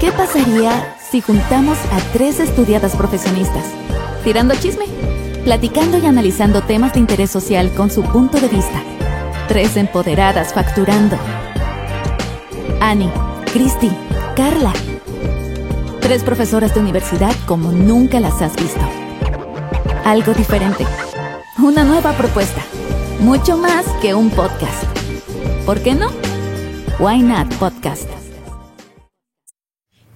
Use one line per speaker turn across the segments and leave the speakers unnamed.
¿Qué pasaría si juntamos a tres estudiadas profesionistas? Tirando chisme, platicando y analizando temas de interés social con su punto de vista. Tres empoderadas facturando. Annie, Christy, Carla. Tres profesoras de universidad como nunca las has visto. Algo diferente. Una nueva propuesta. Mucho más que un podcast. ¿Por qué no? Why Not Podcast.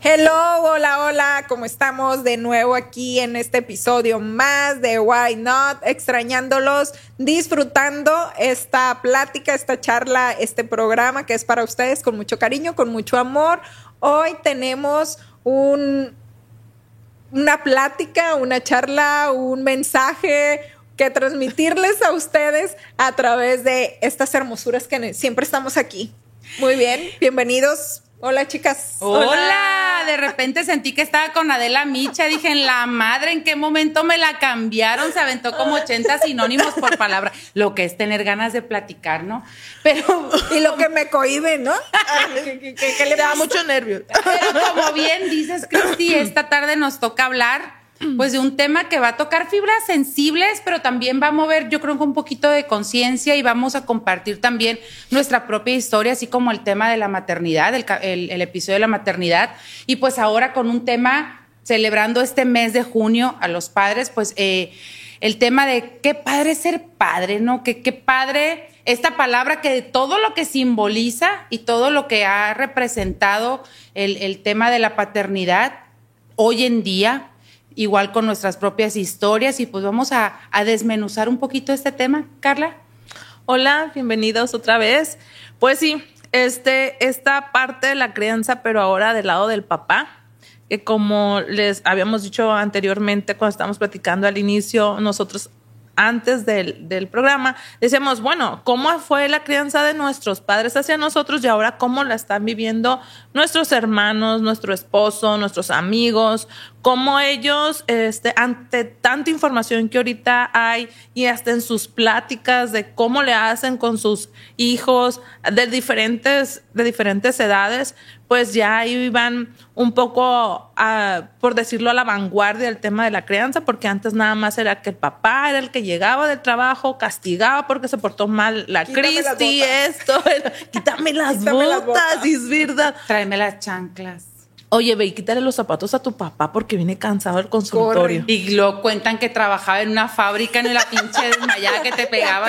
Hello, hola, hola, ¿cómo estamos de nuevo aquí en este episodio más de Why Not? Extrañándolos, disfrutando esta plática, esta charla, este programa que es para ustedes con mucho cariño, con mucho amor. Hoy tenemos un, una plática, una charla, un mensaje que transmitirles a ustedes a través de estas hermosuras que siempre estamos aquí. Muy bien, bienvenidos. Hola, chicas.
Hola. De repente sentí que estaba con Adela Micha. Dije, en la madre, ¿en qué momento me la cambiaron? Se aventó como 80 sinónimos por palabra. Lo que es tener ganas de platicar, ¿no?
Pero. Y lo que me cohibe, ¿no?
que, le da mucho nervio.
Pero como bien dices, Cristi, esta tarde nos toca hablar pues de un tema que va a tocar fibras sensibles, pero también va a mover, yo creo, un poquito de conciencia y vamos a compartir también nuestra propia historia, así como el tema de la maternidad, el, episodio de la maternidad. Y pues ahora con un tema, celebrando este mes de junio a los padres, pues eh, el tema de qué padre ser padre, ¿no? Que qué padre esta palabra que todo lo que simboliza y todo lo que ha representado el tema de la paternidad hoy en día, igual con nuestras propias historias y pues vamos a, desmenuzar un poquito este tema. Carla.
Hola, bienvenidos otra vez. Pues sí, este, esta parte de la crianza, pero ahora del lado del papá, que como les habíamos dicho anteriormente cuando estábamos platicando al inicio, nosotros antes del, del, programa, decíamos, bueno, ¿cómo fue la crianza de nuestros padres hacia nosotros y ahora cómo la están viviendo nuestros hermanos, nuestro esposo, nuestros amigos? Cómo ellos, este, ante tanta información que ahorita hay y hasta en sus pláticas de cómo le hacen con sus hijos de diferentes, de diferentes edades, pues ya iban un poco, por decirlo, a la vanguardia del tema de la crianza, porque antes nada más era que el papá era el que llegaba del trabajo, castigaba porque se portó mal la Cristi, esto, quítame las botas, es verdad.
Tráeme las chanclas.
Oye, ve y quítale los zapatos a tu papá porque viene cansado del consultorio.
Y lo cuentan que trabajaba en una fábrica en la pinche desmayada que te pegaba.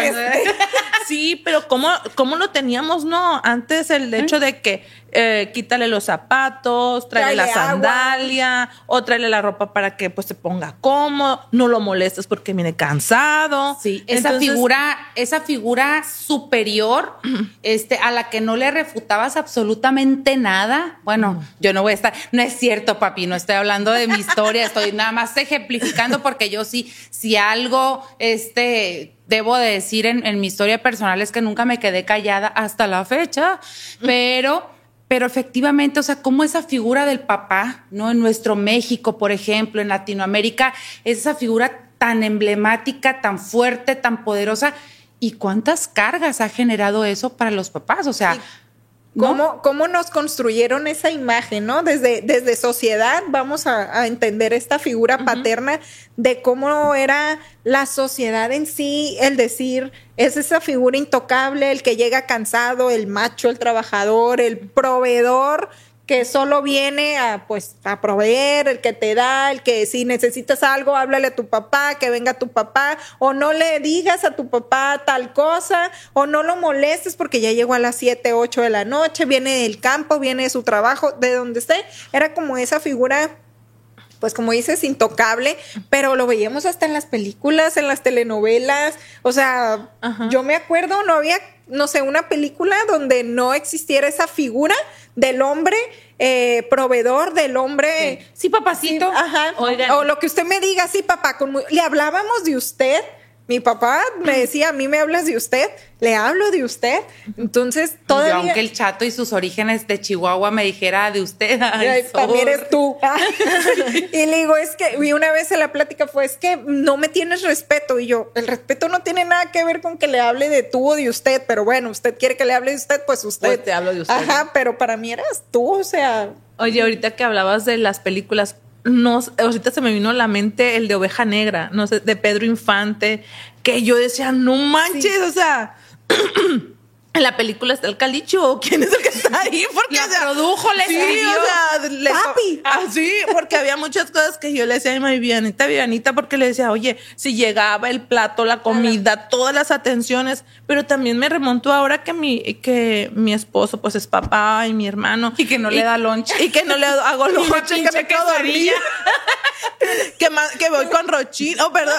sí, pero ¿cómo, ¿cómo lo teníamos, no? Antes el hecho de que eh, quítale los zapatos, tráele la sandalia o tráele la ropa para que pues se ponga cómodo, no lo molestes porque viene cansado.
Sí, esa figura, esa figura superior, este, a la que no le refutabas absolutamente nada. Bueno, yo no voy a estar, no es cierto, papi, no estoy hablando de mi historia, estoy nada más ejemplificando porque yo sí, si algo, este, debo de decir en, en mi historia personal es que nunca me quedé callada hasta la fecha, pero pero efectivamente, o sea, cómo esa figura del papá, ¿no? En nuestro México, por ejemplo, en Latinoamérica, es esa figura tan emblemática, tan fuerte, tan poderosa. ¿Y cuántas cargas ha generado eso para los papás? O sea,
¿Cómo, ¿Cómo, nos construyeron esa imagen, no? Desde, desde sociedad vamos a, entender esta figura paterna de cómo era la sociedad en sí, el decir, es esa figura intocable, el que llega cansado, el macho, el trabajador, el proveedor que solo viene a pues a proveer, el que te da, el que si necesitas algo, háblale a tu papá, que venga tu papá, o no le digas a tu papá tal cosa, o no lo molestes porque ya llegó a las 7, 8 de la noche, viene del campo, viene de su trabajo, de donde esté. Era como esa figura pues como dices, intocable, pero lo veíamos hasta en las películas, en las telenovelas, o sea, yo me acuerdo, no había, no sé, una película donde no existiera esa figura del hombre eh, proveedor, del hombre...
Sí, papacito.
ajá. O lo que usted me diga, sí, papá, con le hablábamos de usted Mi papá me decía, a mí me hablas de usted, le hablo de usted. Entonces, todavía...
aunque el chato y sus orígenes de Chihuahua me dijera de usted.
también eres tú. y le digo, es que, y una vez en la plática fue, es que no me tienes respeto. Y yo, el respeto no tiene nada que ver con que le hable de tú o de usted, pero bueno, usted quiere que le hable de usted, pues usted.
Pues te hablo de usted.
Ajá, pero para mí eras tú, o sea...
Oye, ahorita que hablabas de las películas, no, ahorita se me vino a la mente el de Oveja Negra, no sé, de Pedro Infante, que yo decía, no manches, o sea, en la película está el calicho, ¿quién es el que está ahí?
Porque la produjo, le
sí, o sea, le
Papi.
Ah, sí, porque había muchas cosas que yo le decía a mi Vivianita, Vivianita, porque le decía, oye, si llegaba el plato, la comida, todas las atenciones, pero también me remontó ahora que mi, que mi esposo, pues es papá y mi hermano.
Y que no le da lonche.
Y que no le hago lonche, que me quedo dormida. que, que voy con Rochín, oh, perdón,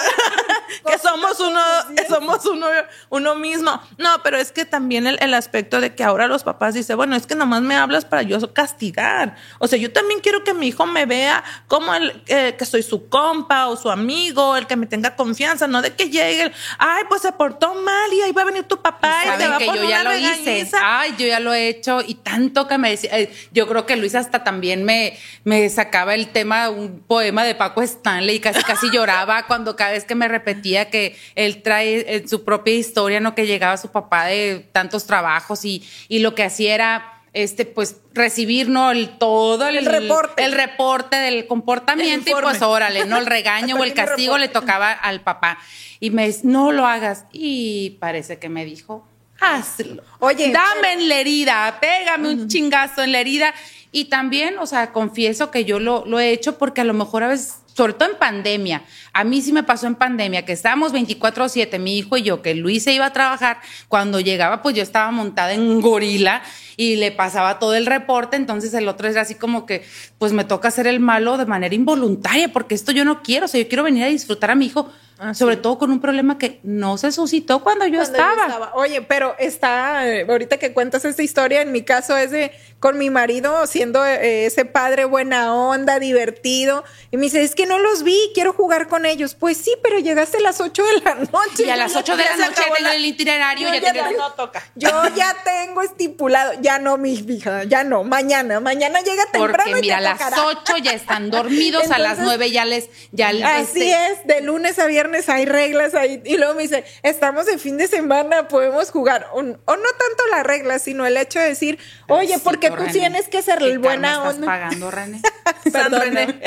que somos uno, somos uno, uno mismo. No, pero es que también el, aspecto de que ahora los papás dicen, bueno, es que nomás me hablas para yo castigar. O sea, yo también quiero que mi hijo me vea como el, eh, que soy su compa o su amigo, el que me tenga confianza, no de que llegue, ay, pues se portó mal y ahí va a venir tu papá y te va a poner
yo ya lo hice. Ay, yo ya lo he hecho y tanto que me decía, eh, yo creo que Luis hasta también me, me sacaba el tema, un poema de Paco Stanley y casi casi lloraba cuando cada vez que me repetía que él trae en su propia historia, no que llegaba su papá de tantos trabajos y, y lo que hacía era este, pues, recibir, ¿no? El, todo el,
reporte.
El reporte del comportamiento y pues, órale, ¿no? El regaño o el castigo le tocaba al papá. Y me dice, no lo hagas. Y parece que me dijo, hazlo. Oye. Dame en la herida, pégame un chingazo en la herida. Y también, o sea, confieso que yo lo, lo he hecho porque a lo mejor a veces sobre todo en pandemia. A mí sí me pasó en pandemia, que estábamos 24/7, mi hijo y yo, que Luis se iba a trabajar. Cuando llegaba, pues yo estaba montada en gorila y le pasaba todo el reporte. Entonces el otro era así como que, pues me toca hacer el malo de manera involuntaria, porque esto yo no quiero. O sea, yo quiero venir a disfrutar a mi hijo Ah, sobre todo con un problema que no se suscitó cuando yo, estaba.
Oye, pero está, ahorita que cuentas esta historia, en mi caso es de con mi marido siendo eh, ese padre buena onda, divertido, y me dice, es que no los vi, quiero jugar con ellos. Pues sí, pero llegaste a las 8 de la noche.
Y a las 8 de la noche tengo el itinerario, ya,
ya no toca. Yo ya tengo estipulado, ya no, mi hija, ya no, mañana, mañana llega temprano.
Porque mira, a las 8 ya están dormidos, a las 9 ya les... Ya,
así este es, de lunes a viernes hay reglas ahí. Y luego me dice, estamos en fin de semana, podemos jugar. O, no tanto las reglas, sino el hecho de decir, oye, porque tú tienes que ser el buena
onda. estás pagando, René?
San René.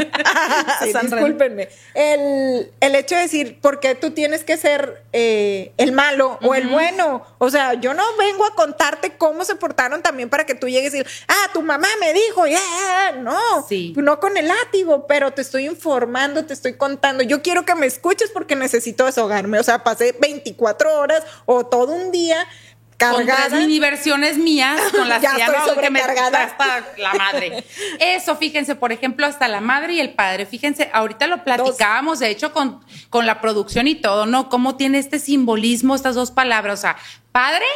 discúlpenme. El, el, hecho de decir, porque tú tienes que ser eh, el malo o el bueno. O sea, yo no vengo a contarte cómo se portaron también para que tú llegues y decir, ah, tu mamá me dijo, ya, no. No con el látigo, pero te estoy informando, te estoy contando. Yo quiero que me escuches porque que necesito deshogarme. O sea, pasé 24 horas o todo un día cargada.
Con mini versiones mías con las que que me hasta la madre. Eso, fíjense, por ejemplo, hasta la madre y el padre. Fíjense, ahorita lo platicábamos, de hecho, con, con la producción y todo, ¿no? Cómo tiene este simbolismo estas dos palabras. O sea, padre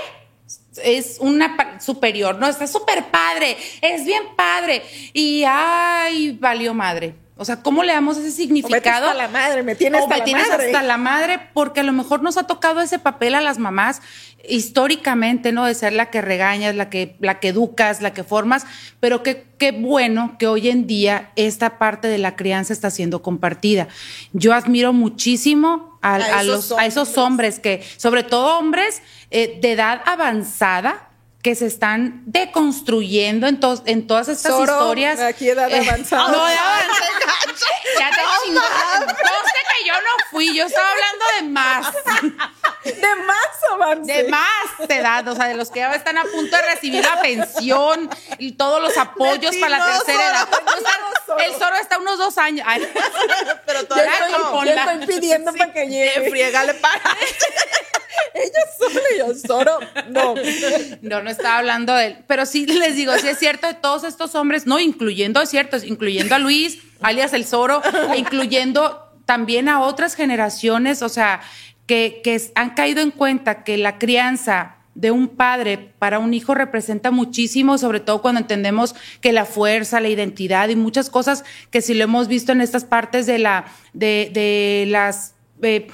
es una superior, no, está súper padre, es bien padre. Y ay, valió madre. O sea, ¿cómo le damos ese significado?
hasta la madre, me tienes, hasta,
me tienes
la madre.
hasta la madre, porque a lo mejor nos ha tocado ese papel a las mamás históricamente, ¿no? De ser la que regañas, la que, la que educas, la que formas, pero qué, qué bueno que hoy en día esta parte de la crianza está siendo compartida. Yo admiro muchísimo a, los, a esos hombres que, sobre todo hombres eh, de edad avanzada, que se están deconstruyendo en, en todas estas historias.
Aquí edad eh, avanzada. no,
ya te chingaste. que yo no fui, yo estaba hablando de más.
De más avance.
De más edad, o sea, de los que ya están a punto de recibir la pensión y todos los apoyos para la tercera edad. el Zoro está unos dos años.
pero todavía no. Yo estoy pidiendo para que llegue.
Friégale para.
Ella solo y yo solo. No.
No, no estaba hablando de él. Pero sí les digo, sí es cierto de todos estos hombres, no, incluyendo, es cierto, incluyendo a Luis, alias el Zoro, incluyendo también a otras generaciones, o sea, que, han caído en cuenta que la crianza de un padre para un hijo representa muchísimo, sobre todo cuando entendemos que la fuerza, la identidad y muchas cosas que sí lo hemos visto en estas partes de la, de, de las eh,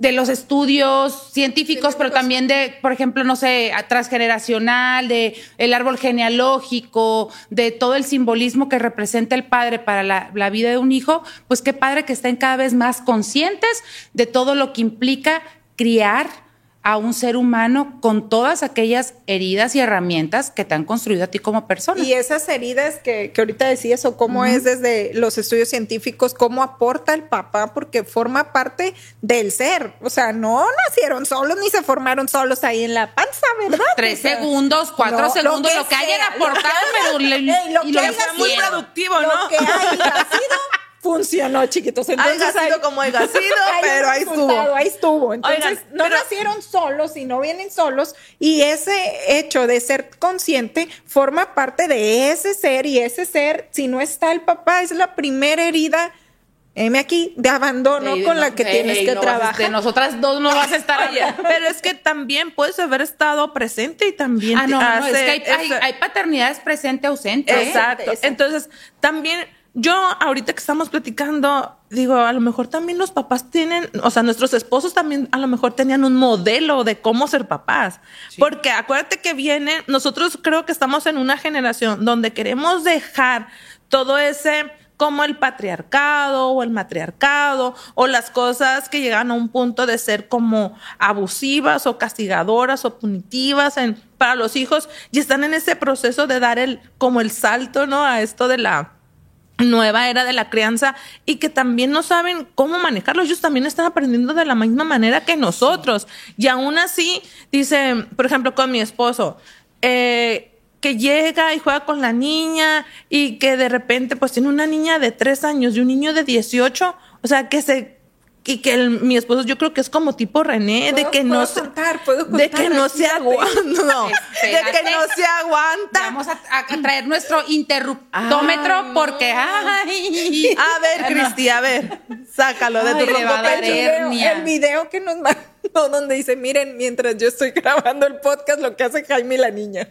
de los estudios científicos, pero también de, por ejemplo, no sé, transgeneracional, de el árbol genealógico, de todo el simbolismo que representa el padre para la, la, vida de un hijo, pues qué padre que estén cada vez más conscientes de todo lo que implica criar a un ser humano con todas aquellas heridas y herramientas que te han construido a ti como persona.
Y esas heridas que, que ahorita decías, o cómo es desde los estudios científicos, cómo aporta el papá, porque forma parte del ser. O sea, no nacieron solos ni se formaron solos ahí en la panza, ¿verdad?
Tres segundos, cuatro
no,
segundos, lo que, lo que hayan aportado, pero
lo,
le,
lo
y
que
lo
haya
muy
sido,
productivo,
lo
¿no?
que haya sido funcionó, chiquitos. Entonces,
haya sido como haya sido, pero ahí estuvo.
Ahí estuvo. Entonces,
Oigan,
no
pero-
nacieron solos y no vienen solos. Y ese hecho de ser consciente forma parte de ese ser. Y ese ser, si no está el papá, es la primera herida. M aquí de abandono con
no,
la que tienes que
no
trabajar.
de nosotras dos no vas a estar
Oye, pero es que también puedes haber estado presente y también
Ah, no, no, no, es que hay, hay- hay paternidades presente ausente.
Exacto.
Exacto.
Entonces, también yo ahorita que estamos platicando, digo, a lo mejor también los papás tienen, o sea, nuestros esposos también a lo mejor tenían un modelo de cómo ser papás. Porque acuérdate que viene, nosotros creo que estamos en una generación donde queremos dejar todo ese como el patriarcado o el matriarcado o las cosas que llegan a un punto de ser como abusivas o castigadoras o punitivas en, para los hijos y están en ese proceso de dar el como el salto, ¿no? A esto de la nueva era de la crianza y que también no saben cómo manejarlo. Ellos también están aprendiendo de la misma manera que nosotros. Y aún así, dice, por ejemplo, con mi esposo, eh, que llega y juega con la niña y que de repente pues tiene una niña de tres años y un niño de 18, o sea, que se... Y que el- mi esposo yo creo que es como tipo René, de
¿Puedo-
que no
puedo
se,
contar? ¿Puedo
de que no se aguanta, no, de que no se aguanta.
Vamos a, a traer nuestro interruptómetro porque, ay,
A ver, Cristi, a ver, sácalo de
Ay,
tu rompepecho.
video, el video que nos mandó donde dice, miren, mientras yo estoy grabando el podcast, lo que hace Jaime y la niña.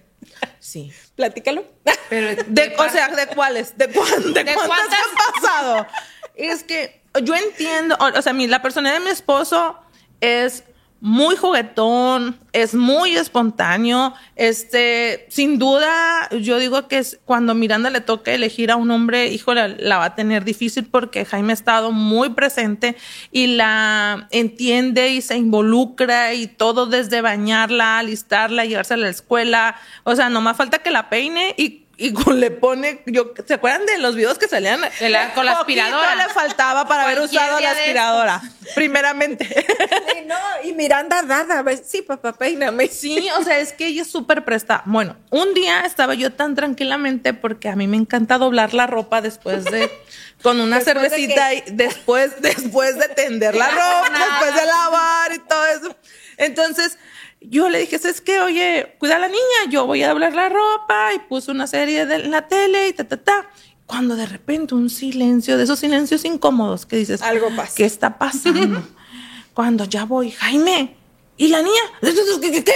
Sí.
Platícalo.
pero
De, o sea, ¿de cuáles? ¿De, cuán- de
¿De
cuántas
cuántas?
han pasado? Es que yo entiendo, o, sea, mi, la personalidad de mi esposo es muy juguetón, es muy espontáneo, este, sin duda, yo digo que es cuando Miranda le toque elegir a un hombre, híjole, la va a tener difícil porque Jaime ha estado muy presente y la entiende y se involucra y todo desde bañarla, alistarla, llevársela a la escuela, o sea, no más falta que la peine y y con- le pone, yo, ¿se acuerdan de los videos que salían?
De la- con la aspiradora.
le faltaba para haber usado la aspiradora, primeramente.
Sí, no, y Miranda dada, sí, papá, peíname.
Sí, o sea, es que ella es súper presta. Bueno, un día estaba yo tan tranquilamente porque a mí me encanta doblar la ropa después de con una
¿Después de
cervecita y después después de tender la ropa, después de lavar y todo eso. Entonces, yo le dije, ¿sabes qué? Oye, cuida a la niña, yo voy a doblar la ropa y puse una serie de en la tele y ta ta ta. Cuando de repente un silencio, de esos silencios incómodos que dices,
Algo pasa.
¿Qué está pasando? Cuando ya voy, Jaime, ¿y la niña? ¿Qué, qué, qué?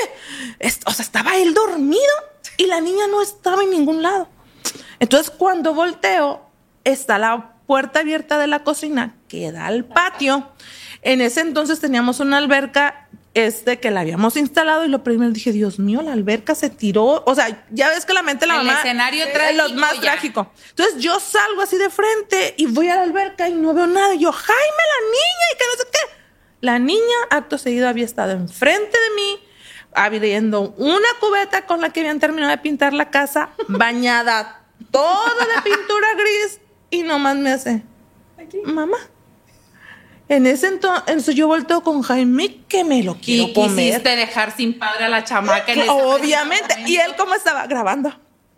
Es- O sea, estaba él dormido y la niña no estaba en ningún lado. Entonces, cuando volteo, está la puerta abierta de la cocina que da al patio. En ese entonces teníamos una alberca este que la habíamos instalado y lo primero dije, Dios mío, la alberca se tiró. O sea, ya ves que la mente la
El
mamá
escenario
es lo más
ya.
trágico. Entonces yo salgo así de frente y voy a la alberca y no veo nada. Y yo, Jaime, la niña, y que no sé qué. La niña, acto seguido, había estado enfrente de mí, abriendo una cubeta con la que habían terminado de pintar la casa, bañada toda de pintura gris, y nomás me hace, mamá. En ese entonces yo volteo con Jaime que me lo quiero
y
comer.
quisiste dejar sin padre a la chamaca. en ese
Obviamente. ¿Y él cómo estaba? Grabando.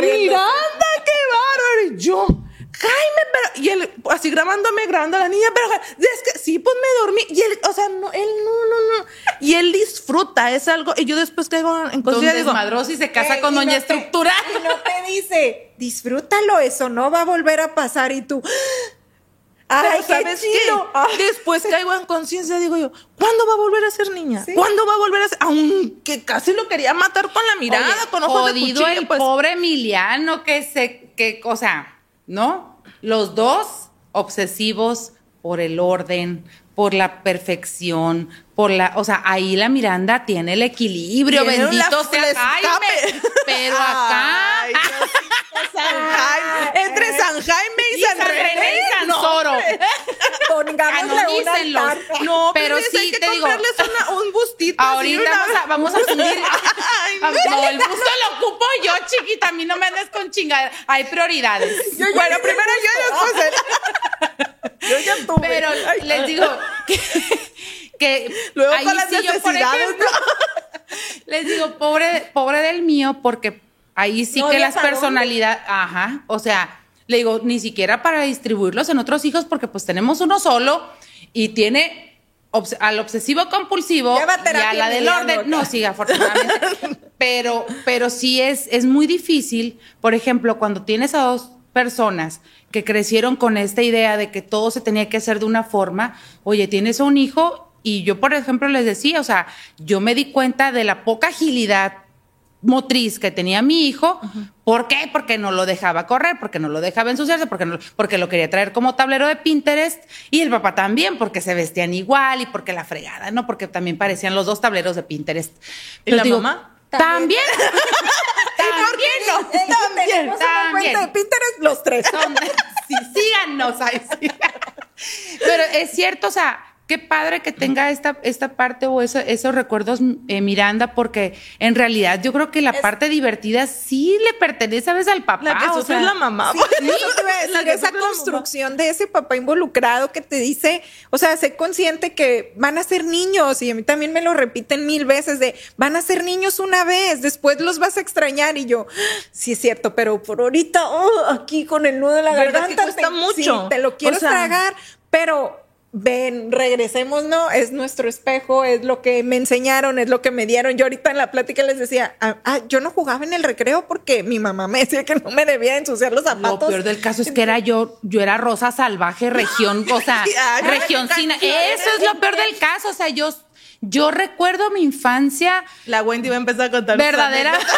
Miranda, qué bárbaro. Y yo, Jaime, pero. Y él, así grabándome, grabando a la niña, pero es que sí, pues me dormí. Y él, o sea, no, él no, no, no. Y él disfruta, es algo. Y yo después caigo en conciencia digo,
desmadroso y se casa
Eh,
con
y
doña
no te-
estructural.
Y no te dice, disfrútalo, eso no va a volver a pasar. Y tú, ay, qué
¿sabes qué? Después caigo en conciencia, digo yo, ¿cuándo va a volver a ser niña?
Sí.
¿Cuándo va a volver a ser? Aunque casi lo quería matar con la mirada,
Oye,
con ojos de
jodido
cuchillo,
el
pues.
pobre Emiliano que se, que, o sea, ¿no? Los dos obsesivos por el orden, por la perfección, por la, o sea, ahí la Miranda tiene el equilibrio,
Tiene
bendito sea Jaime. Pero acá
Ay, San Jaime. Entre San Jaime y,
y
San,
San René y San
una
Canonícenlos.
altar.
No,
pero
pero
sí
hay que
te digo,
una- un bustito.
Ahorita
una-
vamos a, vamos a subir.
Ay,
no, el busto lo ocupo yo, chiquita. A mí no me andes con chingada. Hay prioridades.
bueno, primero yo y después él.
Yo ya tuve.
Pero les digo que, que
Luego
ahí
con las
sí yo, por ejemplo, les digo, pobre, pobre del mío, porque ahí sí
No
que las personalidades, ajá, o sea, le digo, ni siquiera para distribuirlos en otros hijos, porque pues tenemos uno solo y tiene obs- al obsesivo compulsivo y a la del orden. No, sí, afortunadamente. pero, pero sí es, es muy difícil, por ejemplo, cuando tienes a dos personas que crecieron con esta idea de que todo se tenía que hacer de una forma, oye, tienes un hijo y yo, por ejemplo, les decía, o sea, yo me di cuenta de la poca agilidad motriz que tenía mi hijo. ¿Por qué? Porque no lo dejaba correr, porque no lo dejaba ensuciarse, porque, no, porque lo quería traer como tablero de Pinterest. Y el papá también, porque se vestían igual y porque la fregada, ¿no? Porque también parecían los dos tableros de Pinterest.
¿Y
Pero
la
digo,
mamá?
También. también.
tenemos una
También.
cuenta de Pinterest los tres.
Sí, síganos ahí, sí. Pero es cierto, o sea, qué padre que tenga esta, esta parte o eso- esos recuerdos eh, Miranda, porque en realidad yo creo que la parte divertida sí le pertenece a veces al papá.
La que
o sea,
es la mamá.
Sí, a decir,
La que
esa construcción de ese papá involucrado que te dice, o sea, sé consciente que van a ser niños y a mí también me lo repiten mil veces de van a ser niños una vez, después los vas a extrañar y yo, sí es cierto, pero por ahorita oh, aquí con el nudo de la
¿Verdad
garganta te,
mucho?
sí, te lo quiero
O sea-
tragar, pero ven, regresemos, ¿no? Es nuestro espejo, es lo que me enseñaron, es lo que me dieron. Yo ahorita en la plática les decía, ah, ah, yo no jugaba en el recreo porque mi mamá me decía que no me debía ensuciar los
Lo
zapatos.
peor del caso es que era yo, yo era rosa salvaje, región, o sea,
Ay,
región sin. Eso es lo peor del caso. O sea, yo, yo recuerdo mi infancia
La Wendy va a empezar a contar.
verdadera.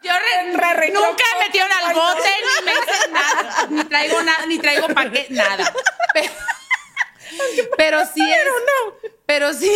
Yo re-
Re- re-
nunca me metieron al bote, ni me hice nada, ni traigo nada, ni traigo paquete, nada. Pero, pero sí es, pero sí,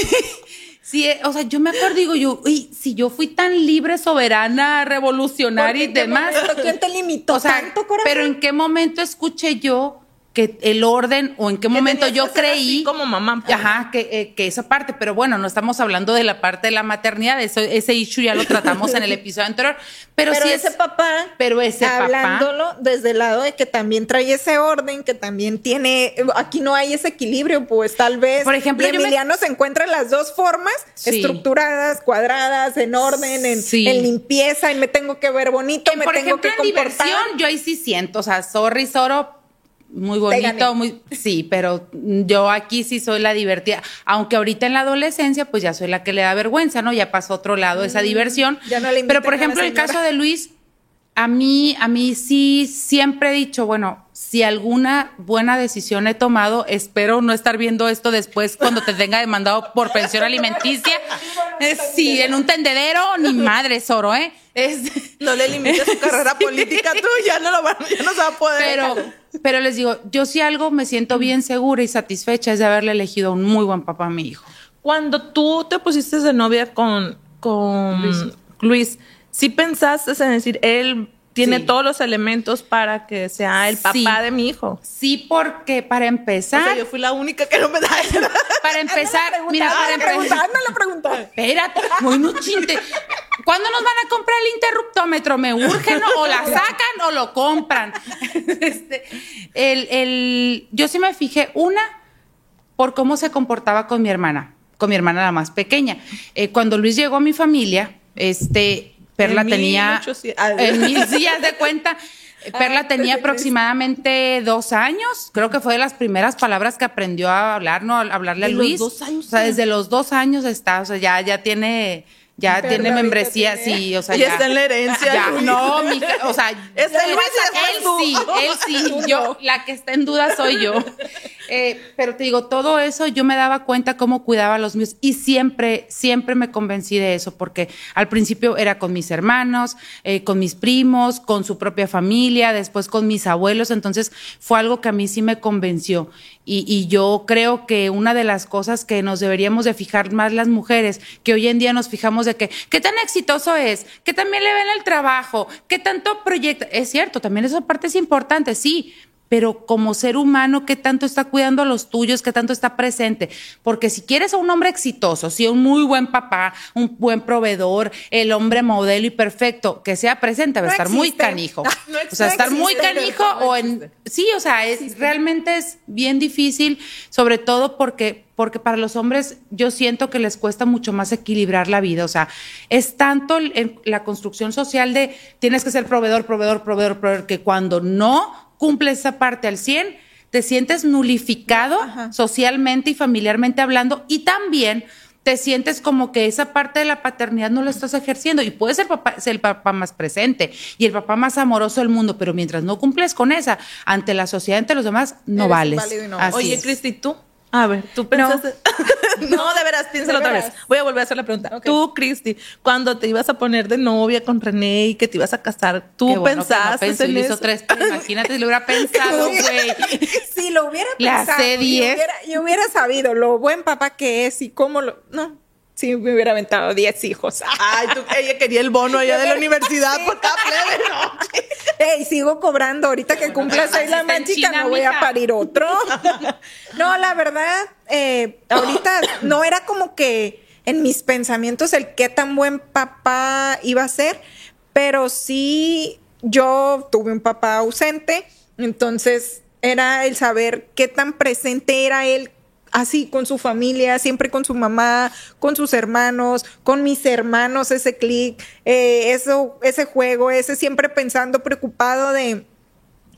sí, es- o sea, yo me acuerdo, digo yo, uy, si yo fui tan libre, soberana, revolucionaria y
¿En qué
demás.
¿Quién te limitó
O sea,
tanto, corazón?
pero en qué momento escuché yo que el orden o en qué momento yo creí
como mamá.
Ajá, que, eh, que esa parte, pero bueno, no estamos hablando de la parte de la maternidad, eso, ese issue ya lo tratamos en el episodio anterior, pero,
Pero
sí
ese
es,
papá,
pero ese papá-
hablándolo desde el lado de que también trae ese orden, que también tiene, aquí no hay ese equilibrio, pues tal vez.
Por ejemplo,
y
yo me-
Emiliano se encuentra en las dos formas,
Sí.
estructuradas, cuadradas, en orden, en,
Sí.
en limpieza, y me tengo que ver bonito, me
por
tengo
ejemplo,
que
en
comportar.
diversión, yo ahí sí siento, o sea, sorry, Soro, muy bonito, muy, sí, pero yo aquí sí soy la divertida, aunque ahorita en la adolescencia, pues ya soy la que le da vergüenza, ¿no? Ya pasó a otro lado esa diversión.
Mm, ya no le
pero, por ejemplo, el caso de Luis, a mí, a mí sí siempre he dicho, bueno, si alguna buena decisión he tomado, espero no estar viendo esto después cuando te tenga demandado por pensión alimenticia. Eh, Sí, en un tendedero, ni madre, Soro, ¿eh? Es,
No le limites su carrera política tú, ya no, lo van, ya no se va a poder.
pero, pero les digo, yo si algo me siento bien segura y satisfecha es de haberle elegido a un muy buen papá a mi hijo.
Cuando tú te pusiste de novia con, con Luis. ¿Sí pensaste en decir, él tiene
Sí.
todos los elementos para que sea el papá
Sí.
de mi hijo?
Sí, porque para
O
empezar,
sea, yo fui la única que no me da
para empezar, mira, para
Hazme la pregunta,
empezar.
la pregunta.
Espérate, muy no chinte. ¿Cuándo nos van a comprar el interruptómetro? ¿Me urgen ¿no? o la sacan o lo compran? Este, el, el- yo sí me fijé, una, por cómo se comportaba con mi hermana, con mi hermana la más pequeña. Eh, cuando Luis llegó a mi familia, este, Perla
En
tenía...
1800, ah,
En mil días de cuenta. Perla tenía aproximadamente dos años. Creo que fue de las primeras palabras que aprendió a hablar, ¿no? A hablarle a
¿De los
Luis.
dos años?
O sea, desde los dos años está, o sea, ya, ya tiene, ya
Perla
tiene membresía,
tiene-
sí, o sea,
Ya
ya.
está en la herencia,
Ya,
Luis.
no, mija, o sea,
Está
él,
Luis y
él sí, él sí, yo, la que está en duda soy yo. Eh, pero te digo, todo eso yo me daba cuenta cómo cuidaba a los míos y siempre, siempre me convencí de eso, porque al principio era con mis hermanos, eh, con mis primos, con su propia familia, después con mis abuelos, entonces fue algo que a mí sí me convenció. Y, yo creo que una de las cosas que nos deberíamos de fijar más las mujeres, que hoy en día nos fijamos de que, ¿qué tan exitoso es? ¿Qué también le ven el trabajo? ¿Qué tanto proyecta? Es cierto, también esa parte es importante, sí, pero como ser humano, ¿qué tanto está cuidando a los tuyos? ¿Qué tanto está presente? Porque si quieres a un hombre exitoso, si un muy buen papá, un buen proveedor, el hombre modelo y perfecto, que sea presente, va a estar muy canijo. o sea, estar muy canijo o en... Sí, o sea, es, realmente es bien difícil, sobre todo porque porque para los hombres yo siento que les cuesta mucho más equilibrar la vida. O sea, es tanto en la construcción social de tienes que ser proveedor, proveedor, proveedor, proveedor, que cuando no cumples esa parte al 100, te sientes nulificado socialmente y familiarmente hablando y también te sientes como que esa parte de la paternidad no lo estás ejerciendo y puedes ser, papá, ser el papá más presente y el papá más amoroso del mundo, pero mientras no cumples con esa ante la sociedad, ante los demás, no vales.
Oye, Cristi, ¿tú? A ver, tú pensaste. No, de veras, piénsalo otra vez. Voy a volver a hacer la pregunta. Tú, Cristi, cuando te ibas a poner de novia con René y que te ibas a casar, tú pensaste en eso.
Tres, imagínate si lo hubiera pensado, güey.
si lo hubiera pensado. Yo hubiera, yo hubiera sabido lo buen papá que es y cómo lo. No, Sí, me hubiera aventado 10 hijos.
Ay, tú, ella quería el bono allá de la universidad por cada plebe,
no. Ey, sigo cobrando. Ahorita que cumpla seis la más chica, no voy a parir otro. No, la verdad, eh, ahorita no era como que en mis pensamientos el qué tan buen papá iba a ser, pero sí yo tuve un papá ausente, entonces era el saber qué tan presente era él así con su familia, siempre con su mamá, con sus hermanos, con mis hermanos, ese clic, eh, eso, ese juego, ese siempre pensando, preocupado de,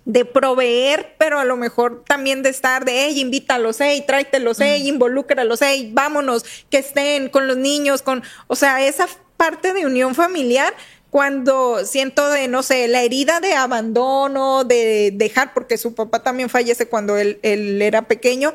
de proveer, pero a lo mejor también de estar de, hey, invítalos, hey, tráetelos, hey, mm. involúcralos, hey, vámonos, que estén con los niños, con, o sea, esa parte de unión familiar cuando siento de, no sé, la herida de abandono, de dejar, porque su papá también fallece cuando él, él era pequeño,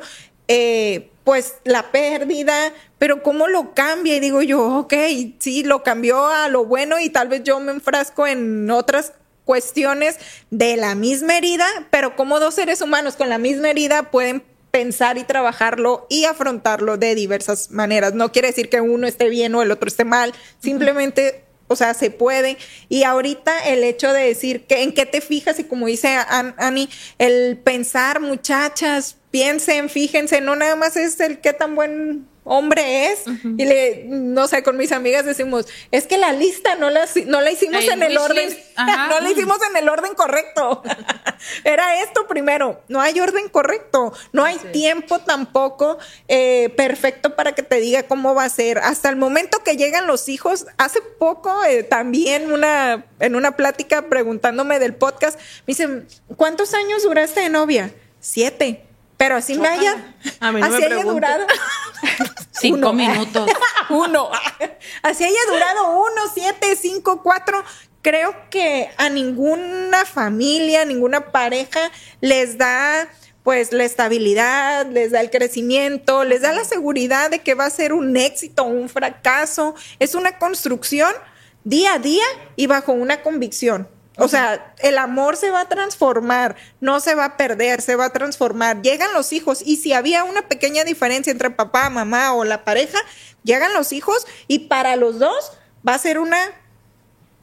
eh, pues la pérdida, pero cómo lo cambia y digo yo, ok, sí, lo cambió a lo bueno y tal vez yo me enfrasco en otras cuestiones de la misma herida, pero como dos seres humanos con la misma herida pueden pensar y trabajarlo y afrontarlo de diversas maneras. No quiere decir que uno esté bien o el otro esté mal, simplemente, o sea, se puede. Y ahorita el hecho de decir que en qué te fijas y como dice Ani, el pensar, muchachas, piensen, fíjense, no nada más es el qué tan buen hombre es. Y le, no sé, con mis amigas decimos, es que la lista no la, no la hicimos en el orden, no la hicimos en el orden correcto. Era esto primero, no hay orden correcto, no hay tiempo tampoco eh, perfecto para que te diga cómo va a ser. Hasta el momento que llegan los hijos, hace poco eh, también una, en una plática preguntándome del podcast, me dicen, ¿cuántos años duraste de novia? Siete. Pero así me haya, así haya durado.
Cinco minutos.
uno. Así haya durado uno, siete, cinco, cuatro. Creo que a ninguna familia, ninguna pareja les da pues la estabilidad, les da el crecimiento, les da la seguridad de que va a ser un éxito o un fracaso. Es una construcción día a día y bajo una convicción. O sea, el amor se va a transformar, no se va a perder, se va a transformar. Llegan los hijos y si había una pequeña diferencia entre papá, mamá o la pareja, llegan los hijos y para los dos va a ser una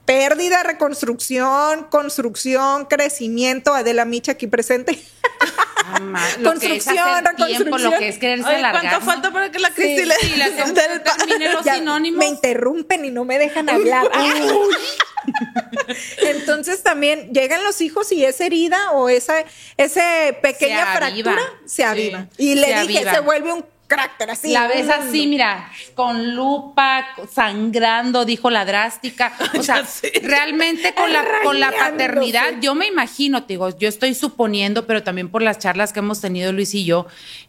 pérdida, reconstrucción, construcción, crecimiento. Adela Micha aquí presente.
construcción, reconstrucción. lo que es quererse alargar.
¿Cuánto falta para que la Cristi le
sí, la termine los sinónimos?
Me interrumpen y no me dejan hablar. Entonces también llegan los hijos y esa herida o esa ese pequeña fractura se aviva. Y le dije, se vuelve un carácter así.
La ves así, mira, con lupa, sangrando, dijo la drástica. O sea, realmente con la, con la paternidad, yo me imagino, te digo, yo estoy suponiendo, pero también por las charlas que hemos tenido Luis y yo,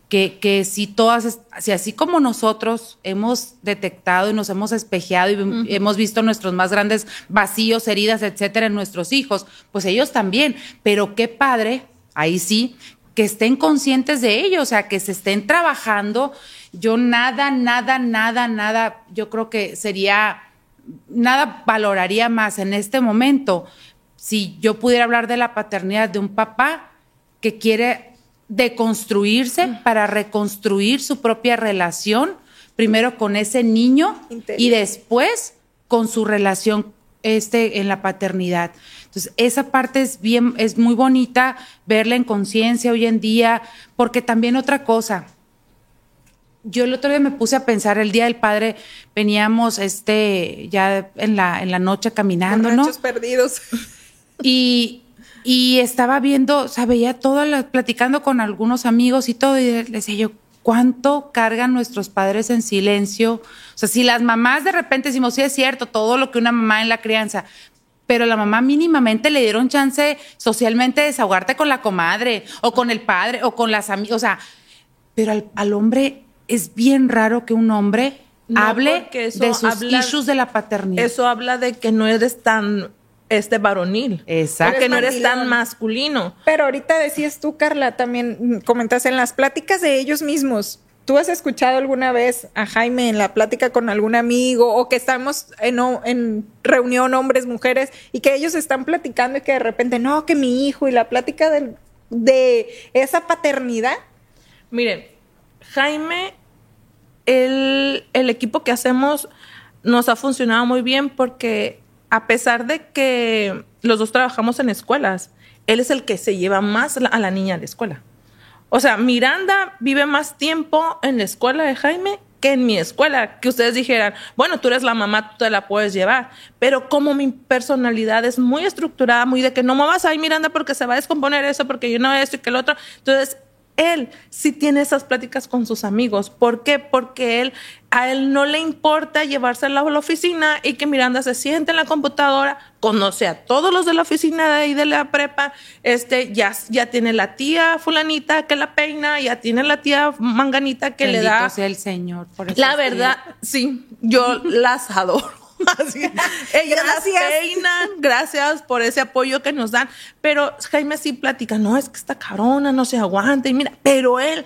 que, que si todas, si así como nosotros hemos detectado y nos hemos espejeado y hemos visto nuestros más grandes vacíos, heridas, etcétera, en nuestros hijos, pues ellos también. Pero qué padre, ahí sí, que estén conscientes de ello, o sea, que se estén trabajando. Yo nada, nada, nada, nada, yo creo que sería, nada valoraría más en este momento si yo pudiera hablar de la paternidad de un papá que quiere deconstruirse para reconstruir su propia relación, primero con ese niño y después con su relación este, en la paternidad. Entonces, esa parte es bien, es muy bonita verla en conciencia hoy en día, porque también otra cosa, yo el otro día me puse a pensar, el Día del Padre veníamos este, ya en la, en la noche caminando, ¿no?
perdidos.
Y, y estaba viendo, o sea, veía todo, platicando con algunos amigos y todo, y les decía yo, ¿cuánto cargan nuestros padres en silencio? O sea, si las mamás de repente decimos, sí es cierto, todo lo que una mamá en la crianza, pero la mamá mínimamente le dieron chance socialmente de desahogarte con la comadre o con el padre o con las amigas, o sea, pero al, hombre es bien raro que un hombre hable de sus issues de la paternidad.
Eso habla de que no eres tan este varonil.
Exacto.
Que no eres tan masculino.
Pero ahorita decías tú, Carla, también comentas en las pláticas de ellos mismos. ¿Tú has escuchado alguna vez a Jaime en la plática con algún amigo o que estamos en, en reunión hombres, mujeres y que ellos están platicando y que de repente, no, que mi hijo y la plática de, esa paternidad?
Miren, Jaime, el, el equipo que hacemos nos ha funcionado muy bien porque a pesar de que los dos trabajamos en escuelas, él es el que se lleva más a la niña a la escuela. O sea, Miranda vive más tiempo en la escuela de Jaime que en mi escuela, que ustedes dijeran, bueno, tú eres la mamá, tú te la puedes llevar, pero como mi personalidad es muy estructurada, muy de que no me vas ahí Miranda porque se va a descomponer eso, porque yo no esto y que el otro, entonces él sí tiene esas pláticas con sus amigos. ¿Por qué? Porque él, a él no le importa llevársela a la oficina y que Miranda se siente en la computadora, conoce a todos los de la oficina de ahí de la prepa, este, ya, ya tiene la tía fulanita que la peina, ya tiene la tía manganita que le da.
sea el Señor.
Por la verdad, sí, yo las adoro. Así, ellas gracias. peinan, gracias por ese apoyo que nos dan. Pero Jaime sí platica, no, es que esta cabrona no se aguanta. Y mira, pero él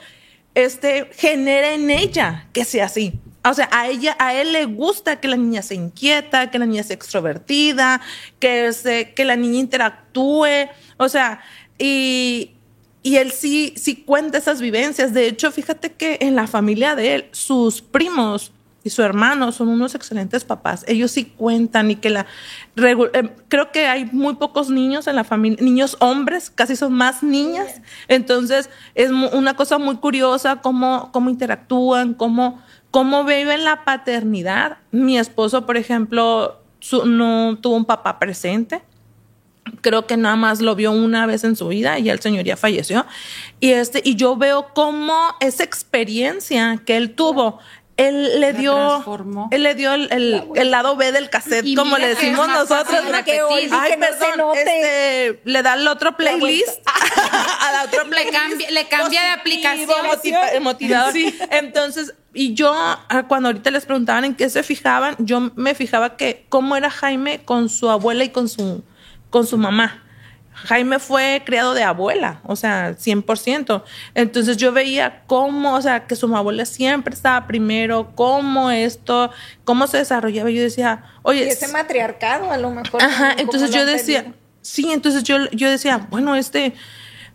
este, genera en ella que sea así. O sea, a ella, a él le gusta que la niña se inquieta, que la niña sea extrovertida, que, se, que la niña interactúe. O sea, y, y él sí, sí cuenta esas vivencias. De hecho, fíjate que en la familia de él, sus primos y su hermano son unos excelentes papás. Ellos sí cuentan y que la... Eh, creo que hay muy pocos niños en la familia, niños hombres, casi son más niñas. Entonces es una cosa muy curiosa cómo, cómo interactúan, cómo, cómo viven la paternidad. Mi esposo, por ejemplo, no tuvo un papá presente creo que nada más lo vio una vez en su vida y el señor ya falleció. Y este, y yo veo cómo esa experiencia que él tuvo él le dio él le dio el, lado B del cassette como le decimos nosotros.
que ay perdón
este, le da el otro playlist. A la otra
le cambia le cambia de aplicación.
motivador. Entonces y yo ah, cuando ahorita les preguntaban en qué se fijaban yo me fijaba que cómo era Jaime con su abuela y con su con su mamá Jaime fue criado de abuela, o sea, 100%. Entonces yo veía cómo, o sea, que su abuela siempre estaba primero, cómo esto, cómo se desarrollaba. Yo decía, oye.
Y ese matriarcado a lo mejor.
Ajá, entonces yo decía, sí, entonces yo, yo decía, bueno, este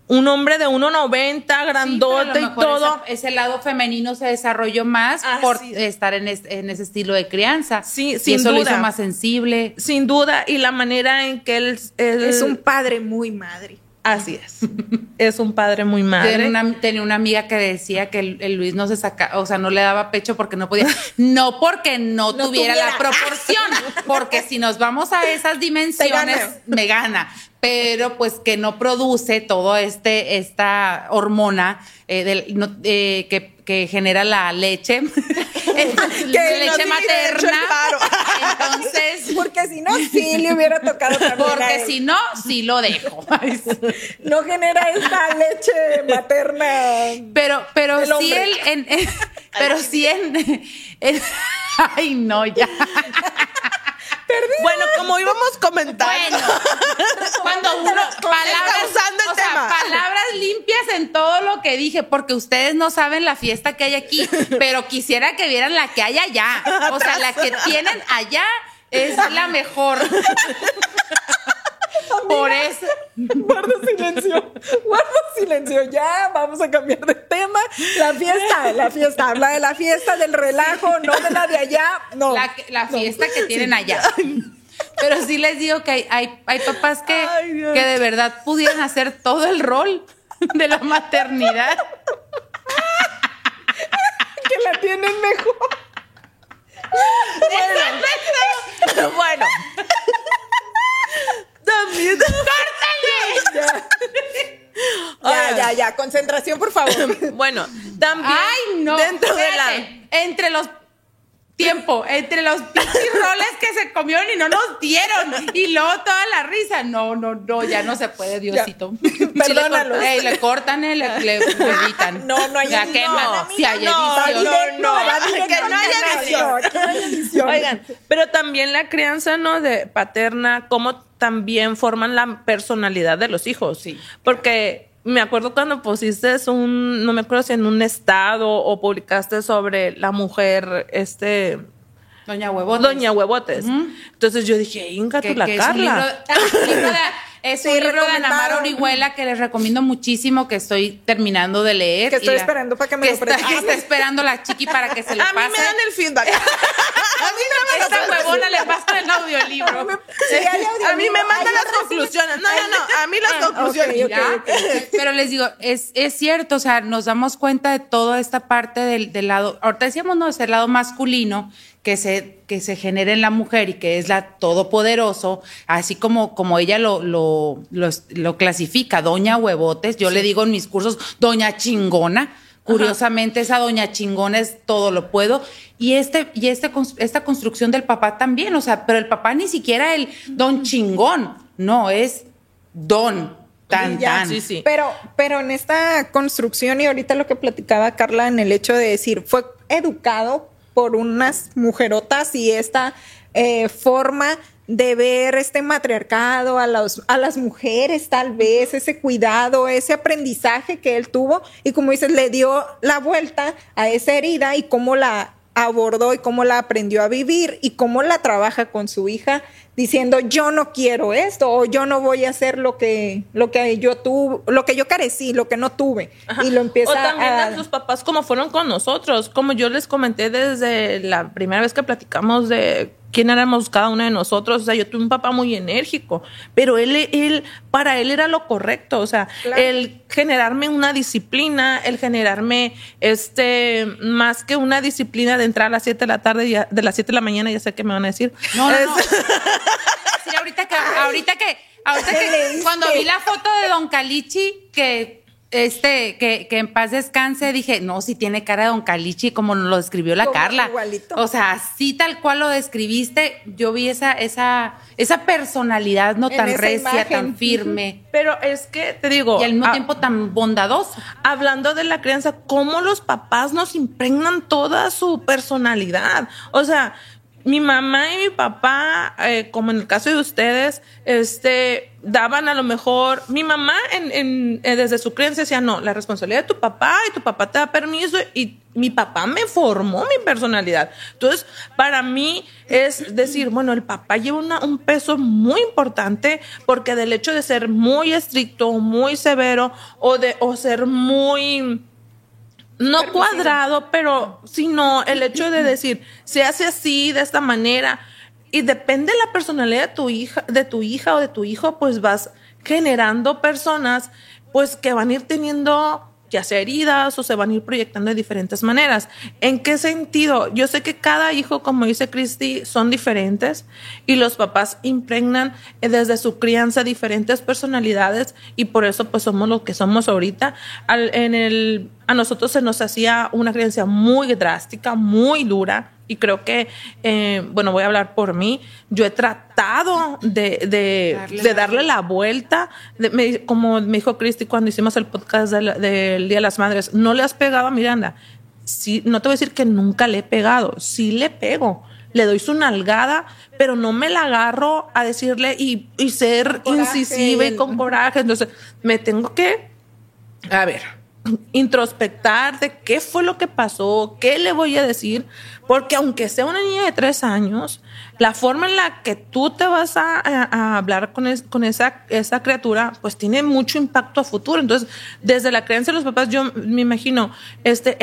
un hombre de 1,90, grandote y todo.
Ese, lado femenino se desarrolló más por estar en, en, ese estilo de crianza.
Sí, sin eso
lo hizo más sensible.
Sin duda, y la manera en que él,
es un padre muy madre.
Así es. es un padre muy madre.
Tenía una, amiga que decía que el, Luis no se saca, o sea, no le daba pecho porque no podía. No porque no, tuviera, la proporción, porque si nos vamos a esas dimensiones, me gana pero pues que no produce todo este, esta hormona eh, eh, que, genera la leche, que leche materna.
sí le hubiera tocado también.
Porque si no, sí lo dejo.
no genera esta leche materna.
Pero, pero si él, pero si en, ay no ya.
perdí.
Bueno, como íbamos comentando.
Bueno, cuando uno palabras, o sea,
tema.
palabras limpias en todo lo que dije, porque ustedes no saben la fiesta que hay aquí, pero quisiera que vieran la que hay allá. O sea, la que tienen allá es la mejor. Por eso.
Guarda silencio. Guarda silencio. Ya, vamos a cambiar de tema. La fiesta, la fiesta. Habla de la fiesta, del relajo, no de la de allá. No.
La, fiesta que tienen allá. Pero sí les digo que hay, hay, hay papás que,
Ay,
que de verdad pudieran hacer todo el rol de la maternidad.
que la tienen mejor.
Bueno. También.
Ya. Ya, ya, ya. Concentración, por favor.
Bueno, también
Ay, no.
dentro de la.
Entre los tiempo, entre los pinches roles que se comieron y no nos dieron. Y luego toda la risa. No, no, no, ya no se puede, Diosito.
Perdónalos.
Ey, le cortan, eh, le, le, le editan.
No, no hay
Ya
no,
queman. Si hay
no,
edición.
No,
va directo
que no haya edición.
que no haya edición.
Oigan, pero también la crianza, ¿no? De paterna, cómo también forman la personalidad de los hijos.
Sí.
Porque me acuerdo cuando pusiste un, no me acuerdo si en un estado o publicaste sobre la mujer, este,
Doña Huevotes.
Doña Huevotes. Entonces yo dije, Inga, tú la
que es un libro,
Carla.
ah, libro de- es
Sí,
un libro de Ana Mara. Orihuela que les recomiendo muchísimo, que estoy terminando de leer.
Que estoy
la-
esperando para que me
que
lo
está,
prestes.
que está esperando la chiqui para que se lo
A mí
pase.
me dan el feedback. a mí no me
Esta huevona le pasa el audiolibro.
Sí,
A mí me mandan las conclusiones. No, no, no. A mí las conclusiones.
ok.
Ya, Pero les digo, es, es cierto, o sea, nos damos cuenta de toda esta parte del, del lado, ahorita decíamos, no, es el lado masculino que se, que se genera en la mujer y que es la todopoderoso, así como, como ella lo, lo, lo, lo clasifica, doña huevotes, yo le digo en mis cursos, doña chingona. Curiosamente, esa doña chingona es todo lo puedo. Y, este, y este, esta construcción del papá también, o sea, pero el papá ni siquiera el don chingón, no, es don, tan,
Ya,
tan.
Sí, sí.
Pero, pero en esta construcción y ahorita lo que platicaba Carla en el hecho de decir, fue educado por unas mujerotas y esta eh, forma de ver este matriarcado a, a las mujeres tal vez, ese cuidado, ese aprendizaje que él tuvo y como dices, le dio la vuelta a esa herida y cómo la abordó y cómo la aprendió a vivir y cómo la trabaja con su hija diciendo yo no quiero esto o yo no voy a hacer lo que lo que yo tuve lo que yo carecí lo que no tuve
Ajá.
y lo empieza
o también
a
a sus papás como fueron con nosotros como yo les comenté desde la primera vez que platicamos de quién éramos cada uno de nosotros o sea yo tuve un papá muy enérgico pero él él para él era lo correcto o sea
Claro.
el generarme una disciplina el generarme este más que una disciplina de entrar a las 7 de la tarde ya, de las 7 de la mañana ya sé qué me van a decir
No, no, no. Sí, ahorita que, ahorita que, ahorita
¿Qué
que cuando vi la foto de Don Calichi, que este, que, que en paz descanse, dije, no, si tiene cara de Don Calichi, como lo describió la
Como
Carla.
igualito.
O sea, así tal cual lo describiste, yo vi esa, esa, esa personalidad no
En
tan recia,
imagen.
tan firme.
pero es que te digo
Y al mismo
ah,
tiempo tan bondadoso.
hablando de la crianza, cómo los papás nos impregnan toda su personalidad. O sea, mi mamá y mi papá, eh, como en el caso de ustedes, este, daban a lo mejor, mi mamá en, en- eh, desde su crianza decía, no, la responsabilidad de tu papá y tu papá te da permiso y mi papá me formó mi personalidad. Entonces, para mí es decir, bueno, el papá lleva una- un peso muy importante porque del hecho de ser muy estricto, muy severo o de o ser muy no cuadrado, pero sino el hecho de decir, se hace así, de esta manera, y depende de la personalidad de tu hija, de tu hija o de tu hijo, pues vas generando personas, pues que van a ir teniendo ya sea heridas o se van a ir proyectando de diferentes maneras. ¿En qué sentido? Yo sé que cada hijo, como dice Cristi, son diferentes y los papás impregnan eh, desde su crianza diferentes personalidades y por eso pues somos lo que somos ahorita. En el, a nosotros se nos hacía una crianza muy drástica, muy dura y creo que, eh, bueno, voy a hablar por mí, yo he tratado de, de
Darle
de
la
darle la vuelta, de- me- como me dijo Cristi cuando hicimos el podcast del Día de las Madres, no le has pegado a Miranda. Sí, no te voy a decir que nunca le he pegado, sí le pego, le doy su nalgada, pero no me la agarro a decirle y, y ser incisiva y con coraje. Entonces, me tengo que, a ver, introspectar de qué fue lo que pasó, qué le voy a decir, porque aunque sea una niña de tres años, la forma en la que tú te vas a, hablar con, con esa, criatura, pues tiene mucho impacto a futuro. Entonces, desde la creencia de los papás, yo me imagino este,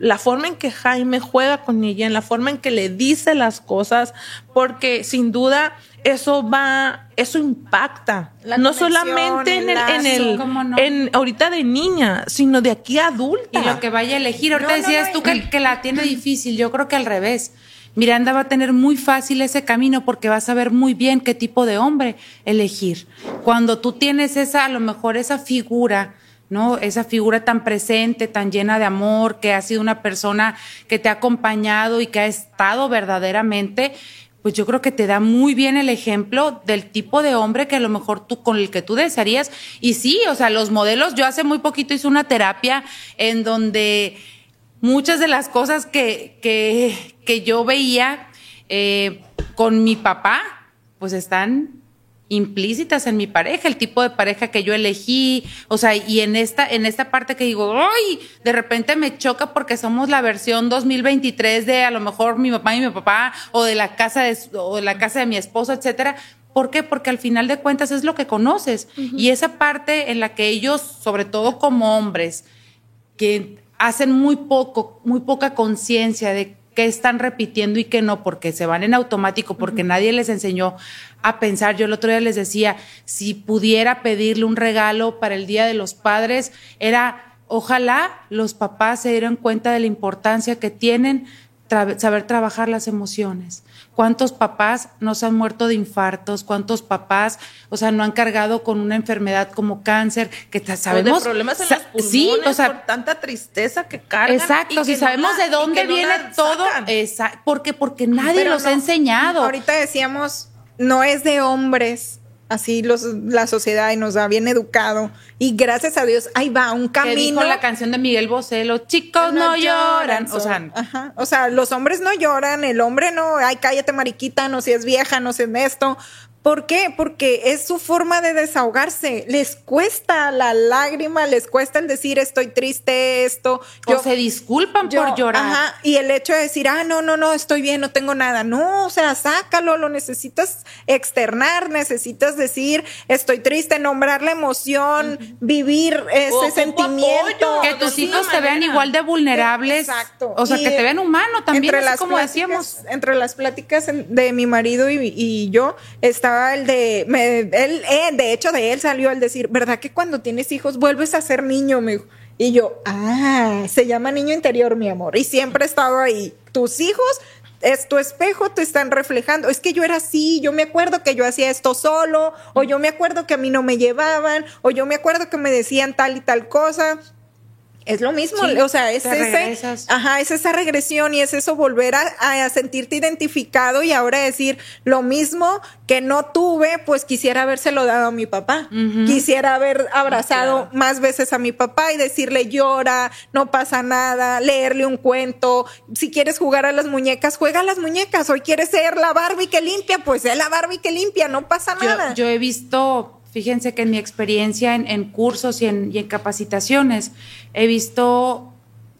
la forma en que Jaime juega con ella, en la forma en que le dice las cosas, porque sin duda eso va, eso impacta. no solamente en el, en el, en ahorita de niña, sino de aquí a adulta.
Y lo que vaya a elegir. Ahorita decías tú que, que la tiene difícil. Yo creo que al revés. Miranda va a tener muy fácil ese camino porque va a saber muy bien qué tipo de hombre elegir. Cuando tú tienes esa, a lo mejor esa figura, ¿no? Esa figura tan presente, tan llena de amor, que ha sido una persona que te ha acompañado y que ha estado verdaderamente, pues yo creo que te da muy bien el ejemplo del tipo de hombre que a lo mejor tú con el que tú desearías. Y sí, o sea, los modelos, yo hace muy poquito hice una terapia en donde muchas de las cosas que, que, que yo veía eh, con mi papá, pues están implícitas en mi pareja, el tipo de pareja que yo elegí, o sea, y en esta, en esta parte que digo, ¡ay! De repente me choca porque somos la versión 2023 de a lo mejor mi papá y mi papá, o de la casa de, o de la casa de mi esposo, etcétera. ¿Por qué? Porque al final de cuentas es lo que conoces. Y esa parte en la que ellos, sobre todo como hombres, que hacen muy poco, muy poca conciencia de qué están repitiendo y qué no, porque se van en automático, porque nadie les enseñó a pensar. Yo el otro día les decía, si pudiera pedirle un regalo para el Día de los Padres, era, ojalá los papás se dieran cuenta de la importancia que tienen saber trabajar las emociones. ¿Cuántos papás no se han muerto de infartos? ¿Cuántos papás, o sea, no han cargado con una enfermedad como cáncer? Que sabemos.
de problemas en los pulmones, sí, o sea, por tanta tristeza que cargan.
Exacto, si sabemos de dónde viene todo. Exacto, porque, porque nadie los ha enseñado.
Ahorita decíamos, no es de hombres así los, la sociedad y nos ha bien educado. Y gracias a Dios, ahí va un camino. Dijo
la canción de Miguel Bosé, los chicos no, lloran. o, sea,
o sea, los hombres no lloran, el hombre no, ay, cállate mariquita, no seas vieja, no seas esto. ¿Por qué? Porque es su forma de desahogarse. Les cuesta la lágrima, les cuesta el decir estoy triste, esto.
o se disculpan por llorar. Ajá,
y el hecho de decir, ah, no, no, no, estoy bien, no tengo nada. No, o sea, sácalo, lo necesitas externar, necesitas decir estoy triste, nombrar la emoción, vivir ese sentimiento.
Que tus hijos te vean igual de vulnerables. Exacto. O sea, que te vean humano también, entre como decíamos.
Entre las pláticas de mi marido y, y yo, de, él, eh, de hecho de él salió el decir, ¿verdad que cuando tienes hijos vuelves a ser niño? Me Y yo, ah, se llama niño interior, mi amor. Y siempre he estado ahí. Tus hijos es tu espejo, te están reflejando. Es que yo era así, yo me acuerdo que yo hacía esto solo, o yo me acuerdo que a mí no me llevaban, o yo me acuerdo que me decían tal y tal cosa. Es lo mismo, o sea, es, ese, ajá, es esa regresión y es eso volver a, sentirte identificado y ahora decir lo mismo que no tuve, pues quisiera habérselo dado a mi papá. Quisiera haber abrazado más veces a mi papá y decirle llora, no pasa nada, leerle un cuento. Si quieres jugar a las muñecas, juega a las muñecas. Hoy quieres ser la Barbie que limpia, pues sé la Barbie que limpia, no pasa nada.
Yo he visto Fíjense que en mi experiencia en, cursos y en, capacitaciones he visto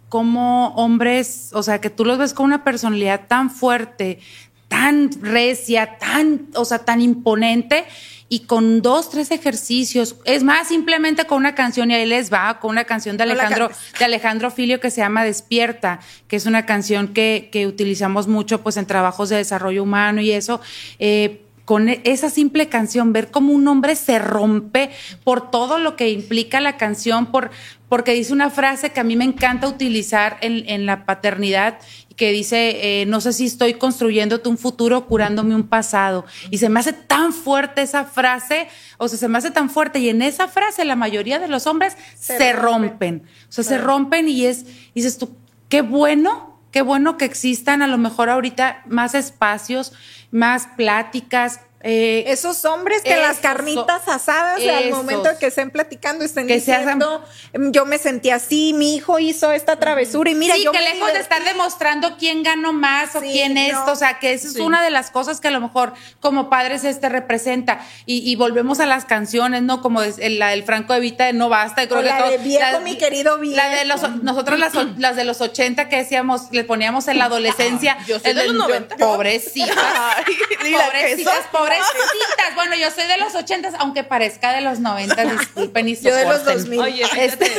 cómo hombres, o sea, que tú los ves con una personalidad tan fuerte, tan recia, tan, o sea, tan imponente y con dos, tres ejercicios, es más, simplemente con una canción y ahí les va, con una canción de Alejandro, de Alejandro Filio que se llama Despierta, que es una canción que, que utilizamos mucho pues en trabajos de desarrollo humano y eso, eh, con e, esa simple canción, ver cómo un hombre se rompe por todo lo que implica la canción, por, porque dice una frase que a mí me encanta utilizar en, en la paternidad, que dice, eh, no sé si estoy construyéndote un futuro curándome un pasado. Y se me hace tan fuerte esa frase, o sea, se me hace tan fuerte, y en esa frase la mayoría de los hombres se, rompen. O sea, se rompen y es, y dices tú, qué bueno qué bueno que existan a lo mejor ahorita más espacios, más pláticas,
Eh, esos hombres que las carnitas asadas al momento de que estén platicando estén diciendo yo me sentí así, mi hijo hizo esta travesura y mira
sí, que lejos de estar demostrando quién ganó más o quién esto, o sea que esa es una de las cosas que a lo mejor como padres este representa y, volvemos a las canciones, ¿no? Como la del Franco Evita de No Basta,
creo la de viejo mi querido
viejo. La de los, nosotros las, las de los 80 que decíamos, le poníamos en la adolescencia.
yo soy de los 90.
Pobrecitas. pobrecitas, pobrecitas bueno, yo soy de los ochentas, aunque parezca de los noventas, disculpen y
Yo de los 2000.
Oye, este,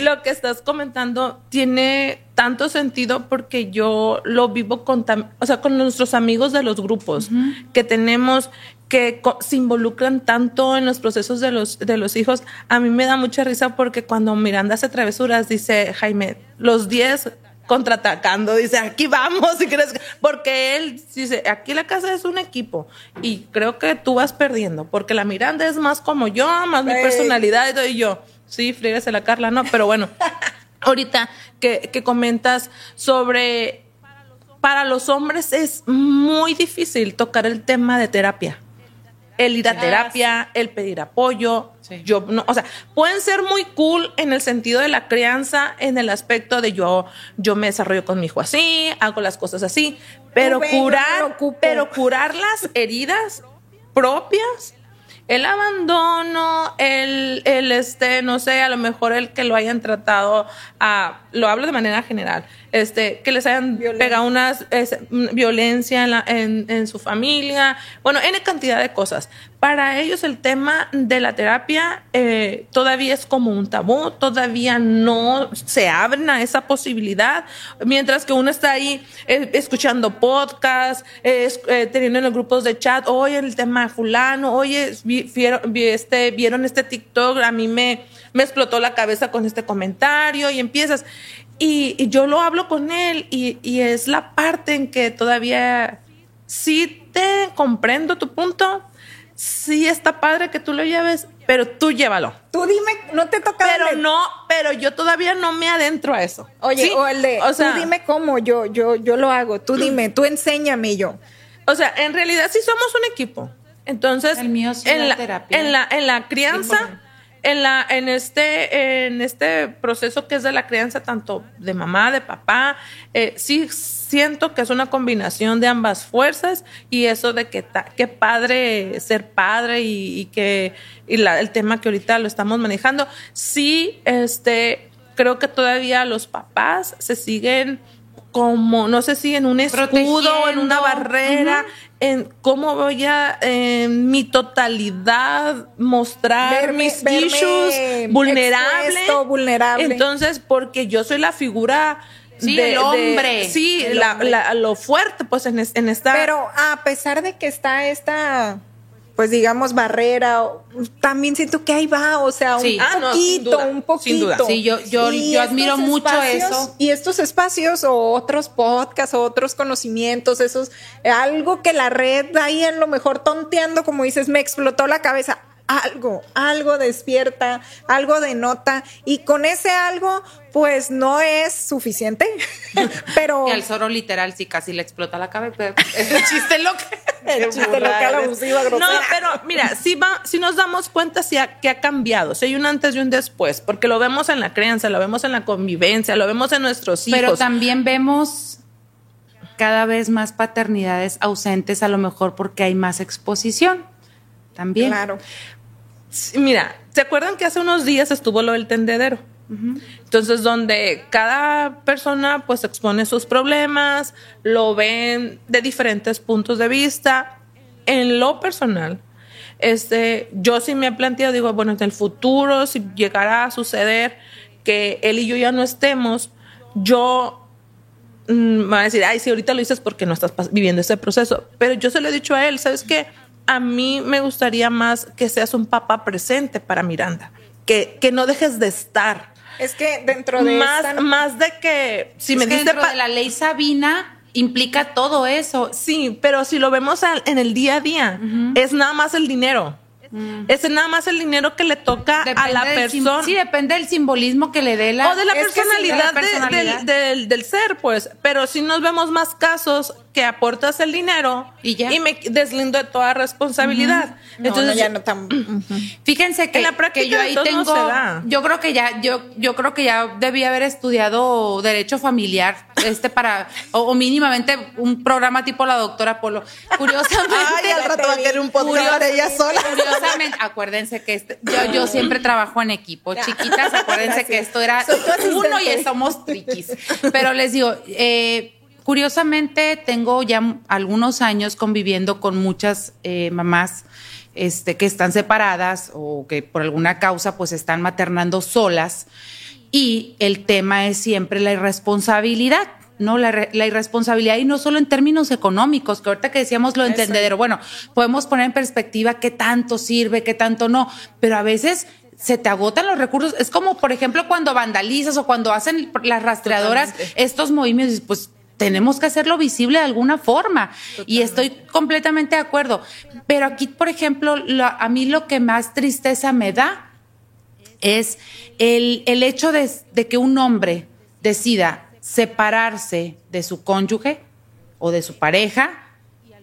lo que estás comentando tiene tanto sentido porque yo lo vivo con, o sea, con nuestros amigos de los grupos que tenemos que se involucran tanto en los procesos de los, de los hijos. A mí me da mucha risa porque cuando Miranda hace travesuras, dice Jaime, los 10 contraatacando, dice, aquí vamos, si crees, porque él dice, aquí la casa es un equipo y creo que tú vas perdiendo, porque la Miranda es más como yo, más mi personalidad y yo, sí, fríguese la Carla, no, pero bueno, ahorita que, que comentas sobre, para los hombres es muy difícil tocar el tema de terapia el ir a terapia, el pedir apoyo. Yo no, o sea, pueden ser muy cool en el sentido de la crianza, en el aspecto de yo, yo me desarrollo con mi hijo así, hago las cosas así, pero curar, pero curar las heridas propias el abandono, el, el, este, no sé, a lo mejor el que lo hayan tratado a, lo hablo de manera general, este, que les hayan pegado una violencia en, la, en, en, su familia, bueno, N cantidad de cosas. Para ellos el tema de la terapia eh, todavía es como un tabú, todavía no se abren a esa posibilidad, mientras que uno está ahí eh, escuchando podcasts, eh, teniendo en los grupos de chat, oye, el tema de fulano, oye, vieron, este, vieron este TikTok, a mí me, me explotó la cabeza con este comentario y empiezas. Y, yo lo hablo con él y, y, es la parte en que todavía sí te comprendo tu punto, sí está padre que tú lo lleves, pero tú llévalo.
Tú dime, no te toca.
Pero no, pero yo todavía no me adentro a eso.
Oye, o el de, o sea, tú dime cómo, yo, yo, yo lo hago. Tú dime, tú enséñame yo.
O sea, en realidad sí somos un equipo. Entonces,
el mío
en,
la, terapia.
en la en la crianza, en la en este en este proceso que es de la crianza tanto de mamá, de papá, eh, sí siento que es una combinación de ambas fuerzas y eso de que qué padre ser padre y, que y la, el tema que ahorita lo estamos manejando, sí este creo que todavía los papás se siguen como, no sé si en un escudo, en una barrera, en cómo voy a en mi totalidad mostrar mis issues vulnerable.
vulnerable.
Entonces, porque yo soy la figura
Sí, el hombre.
sí, lo fuerte, pues en, en esta.
Pero a pesar de que está esta pues digamos, barrera, también siento que ahí va, o sea, un ah, poquito, un poquito.
Sí, yo, yo, yo admiro mucho eso.
Y estos espacios o otros podcasts o otros conocimientos, esos, algo que la red ahí en lo mejor tonteando, como dices, me explotó la cabeza algo, algo despierta, algo denota y con ese algo pues no es suficiente, pero...
Y al zorro literal sí casi le explota la cabeza, es el chiste local.
el chiste local abusiva,
No, pero mira, si, va, si nos damos cuenta si ha, que ha cambiado, si hay un antes y un después, porque lo vemos en la crianza, lo vemos en la convivencia, lo vemos en nuestros hijos.
Pero también vemos cada vez más paternidades ausentes, a lo mejor porque hay más exposición. También.
Claro.
Mira, ¿se acuerdan que hace unos días estuvo lo del tendedero? Entonces, donde cada persona pues expone sus problemas, lo ven de diferentes puntos de vista. En lo personal, este, yo sí me he planteado, digo, bueno, en el futuro, si llegara a suceder que él y yo ya no estemos, yo mm, me va a decir, ay, si ahorita lo dices porque no estás viviendo ese proceso. Pero yo se lo he dicho a él, ¿sabes qué? A mí me gustaría más que seas un papá presente para Miranda, que, que no dejes de estar.
Es que dentro de
más, más de que si me
dice dentro de la ley Sabina implica todo eso.
Sí, pero si lo vemos en el día a día, es nada más el dinero. Mm. Es nada más el dinero que le toca a la persona.
Sí, depende del simbolismo que le dé la.
O de la personalidad, del, del, ser, pues. Pero si nos vemos más casos que aportas el dinero
Y ya.
me deslindo de toda responsabilidad.
No,
Entonces,
no, ya no tan.
Fíjense que,
En la práctica
que yo ahí tengo,
modos se da.
yo creo que ya, yo, yo creo que ya debí haber estudiado derecho familiar, este para, o, o mínimamente un programa tipo la doctora Polo. Curiosamente,
Ay, al rato va a querer un podcast de ella sola.
Curiosamente, acuérdense que este- yo, yo siempre trabajo en equipo, chiquitas, acuérdense que esto era uno y somos triquis. Pero les digo, eh, curiosamente tengo ya algunos años conviviendo con muchas eh, mamás este, que están separadas o que por alguna causa pues están maternando solas y el tema es siempre la irresponsabilidad. ¿no? La, re- la irresponsabilidad y no solo en términos económicos, que ahorita que decíamos lo entendedero, bueno, podemos poner en perspectiva qué tanto sirve, qué tanto no, pero a veces se te agotan los recursos. Es como, por ejemplo, cuando vandalizas o cuando hacen las rastreadoras
Totalmente.
estos movimientos, pues tenemos que hacerlo visible de alguna forma. Y estoy completamente de acuerdo. Pero aquí, por ejemplo, lo- a mí lo que más tristeza me da es el, el hecho de, de que un hombre decida separarse de su cónyuge o de su pareja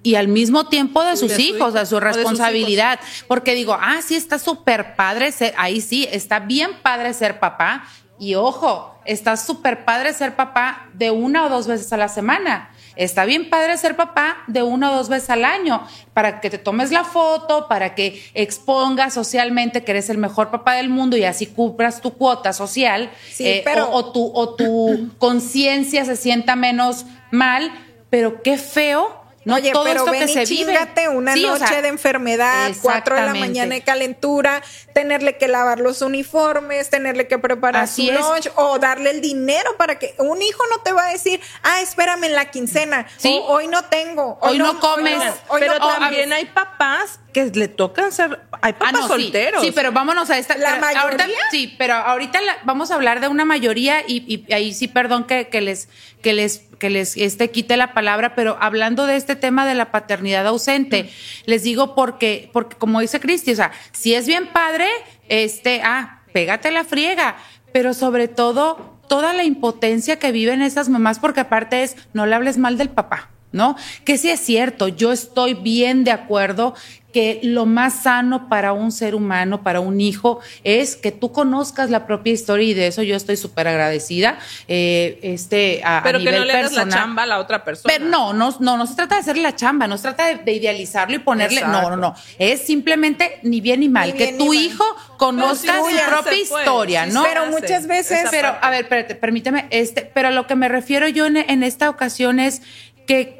y al mismo tiempo de sus
de
hijos,
hijo,
de su
de
responsabilidad. Porque digo, ah, sí, está súper padre ser, ahí sí, está bien padre ser papá. Y ojo, está súper padre ser papá de una o dos veces a la semana. Está bien padre ser papá de una o dos veces al año, para que te tomes la foto, para que expongas socialmente que eres el mejor papá del mundo y así cubras tu cuota social,
Sí,
eh,
pero-
o, o tu, o tu conciencia se sienta menos mal, pero qué feo. No
Oye,
todo
pero
esto
ven
que
y
se vive.
chíngate una
Sí, o
noche
sea,
de enfermedad, cuatro de la mañana de calentura, tenerle que lavar los uniformes, tenerle que preparar
Así
su
es.
lunch o darle el dinero para que un hijo no te va a decir, ah, espérame en la quincena,
Sí.
o hoy no tengo,
Hoy no comes.
hoy
pero
no comes".
también hay papás que le tocan ser, hay papás
Ah, no, sí.
solteros.
Sí, pero vámonos a esta.
¿La
pero ahorita-
mayoría?
sí, pero ahorita la- vamos a hablar de una mayoría y, y ahí sí, perdón que, que les que les que les este quite la palabra, pero hablando de este tema de la paternidad ausente, les digo porque porque como dice Cristi, o sea, si es bien padre, este, ah, pégate la friega, pero sobre todo toda la impotencia que viven esas mamás porque aparte es no le hables mal del papá. ¿No? Que sí es cierto, yo estoy bien de acuerdo que lo más sano para un ser humano, para un hijo, es que tú conozcas la propia historia y de eso yo estoy súper agradecida. eh, este, a, a
pero que
nivel
no le hagas la
personal.
chamba a la otra persona.
Pero no, no, no, no se trata de hacerle la chamba, no se trata de, de idealizarlo y ponerle, no,
Exacto.
no, no, es simplemente ni bien ni mal,
Ni
que tu
mal.
hijo conozca su propia historia, ¿no?
Pero
hace,
muchas veces-
Pero,
parte.
a ver, espérate, permíteme, este, pero a lo que me refiero yo en, en esta ocasión es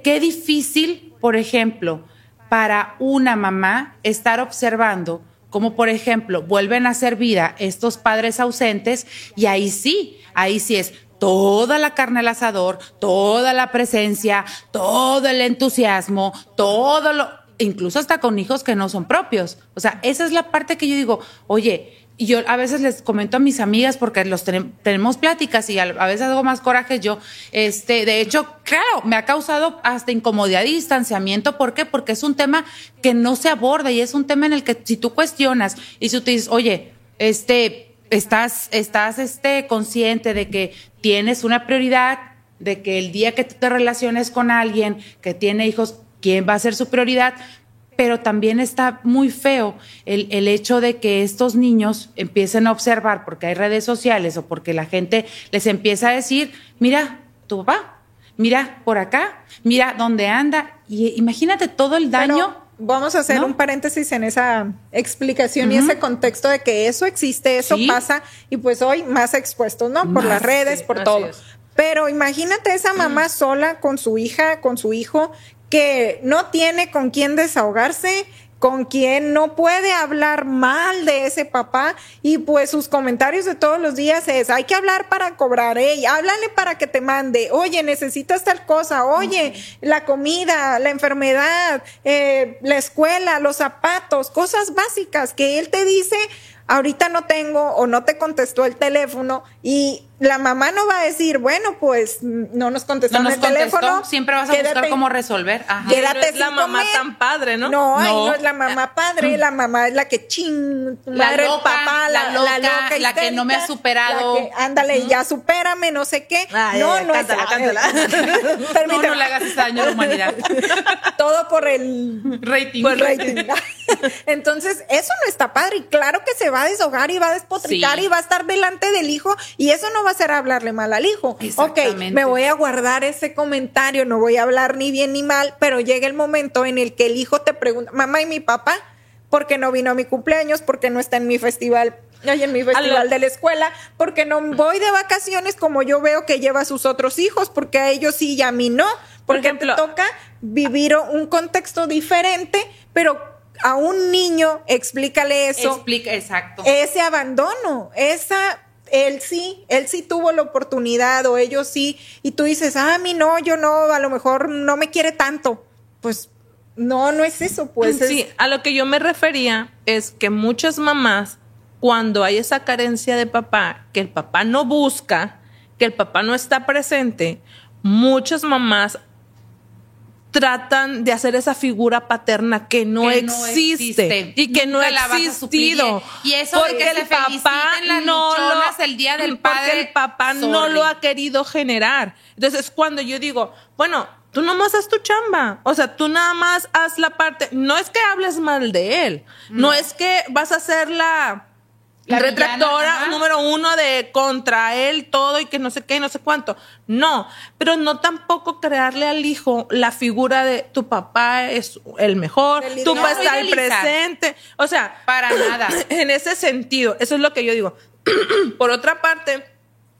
qué difícil, por ejemplo, para una mamá estar observando como por ejemplo vuelven a hacer vida estos padres ausentes y ahí sí, ahí sí es toda la carne al asador, toda la presencia, todo el entusiasmo, todo lo, incluso hasta con hijos que no son propios. O sea, esa es la parte que yo digo, oye, y yo a veces les comento a mis amigas porque los tenem- tenemos pláticas y a, a veces hago más coraje yo. Este, de hecho, claro, me ha causado hasta incomodidad y distanciamiento. ¿Por qué? Porque es un tema que no se aborda y es un tema en el que si tú cuestionas y si tú dices, oye, este, estás, estás, este, consciente de que tienes una prioridad, de que el día que tú te relaciones con alguien que tiene hijos, ¿quién va a ser su prioridad? Pero también está muy feo el, el hecho de que estos niños empiecen a observar porque hay redes sociales o porque la gente les empieza a decir, mira, tu papá, mira por acá, mira dónde anda. Y imagínate todo el daño.
Pero vamos a hacer
¿no?
un paréntesis en esa explicación y ese contexto de que eso existe, eso
Sí.
pasa y pues hoy más expuestos, ¿no? Por las redes,
sí,
por todo.
es.
Pero imagínate esa mamá sola con su hija, con su hijo, que no tiene con quién desahogarse, con quien no puede hablar mal de ese papá y pues sus comentarios de todos los días es, hay que hablar para cobrar, ey, háblale para que te mande, oye, necesitas tal cosa, oye, la comida, la enfermedad, eh, la escuela, los zapatos, cosas básicas que él te dice, ahorita no tengo o no te contestó el teléfono y la mamá no va a decir, bueno, pues no nos contestó
No nos
el teléfono.
contestó, siempre vas a buscar
quédate-
cómo resolver. Ajá.
Quédate
no es la mamá
comer.
tan padre, ¿no?
No,
No.
no es la mamá padre, la mamá es la que ching, tu
La
madre, el
loca,
papá, la,
la loca,
loca
la que no me ha superado.
la que, ándale, ya supérame, no sé qué.
Ay,
no,
ay,
no
cántala,
es
cántala.
No, no le hagas ese daño a la humanidad.
Todo por el
Rating.
por rating. Entonces, eso no está padre. Y claro que se va a deshogar y va a despotricar
Sí.
y va a estar delante del hijo. Y eso no va a ser hablarle mal al hijo. Ok, me voy a guardar ese comentario, no voy a hablar ni bien ni mal, pero llega el momento en el que el hijo te pregunta, mamá y mi papá, ¿por qué no vino a mi cumpleaños? ¿Por qué no está en mi festival? en mi festival de la escuela, porque no voy de vacaciones como yo veo que lleva a sus otros hijos, porque a ellos sí y a mí no,
Por
porque
ejemplo-
te toca vivir un contexto diferente, pero a un niño explícale eso,
Explica, exacto.
ese abandono, esa él sí, él sí tuvo la oportunidad o ellos sí, y tú dices, ah, a mí no, yo no, a lo mejor no me quiere tanto. Pues no, no es eso, pues es-
sí, a lo que yo me refería es que muchas mamás, cuando hay esa carencia de papá, que el papá no busca, que el papá no está presente, muchas mamás tratan de hacer esa figura paterna que no,
Que no
existe, y que no ha existido.
Y eso de que se feliciten las luchonas el día del
porque
padre,
el papá no lo ha querido generar. Entonces, cuando yo digo, bueno, tú nomás haz tu chamba. O sea, tú nada más haz la parte. No es que hables mal de él. No, es que vas a hacer la.
La
retractora
villana,
número uno de contra él todo y que no sé qué no sé cuánto. No, pero no tampoco crearle al hijo la figura de tu papá es el mejor,
ideal.
papá
No,
está al
idealizar.
presente. O sea,
Para nada.
en ese sentido, eso es lo que yo digo. Por otra parte,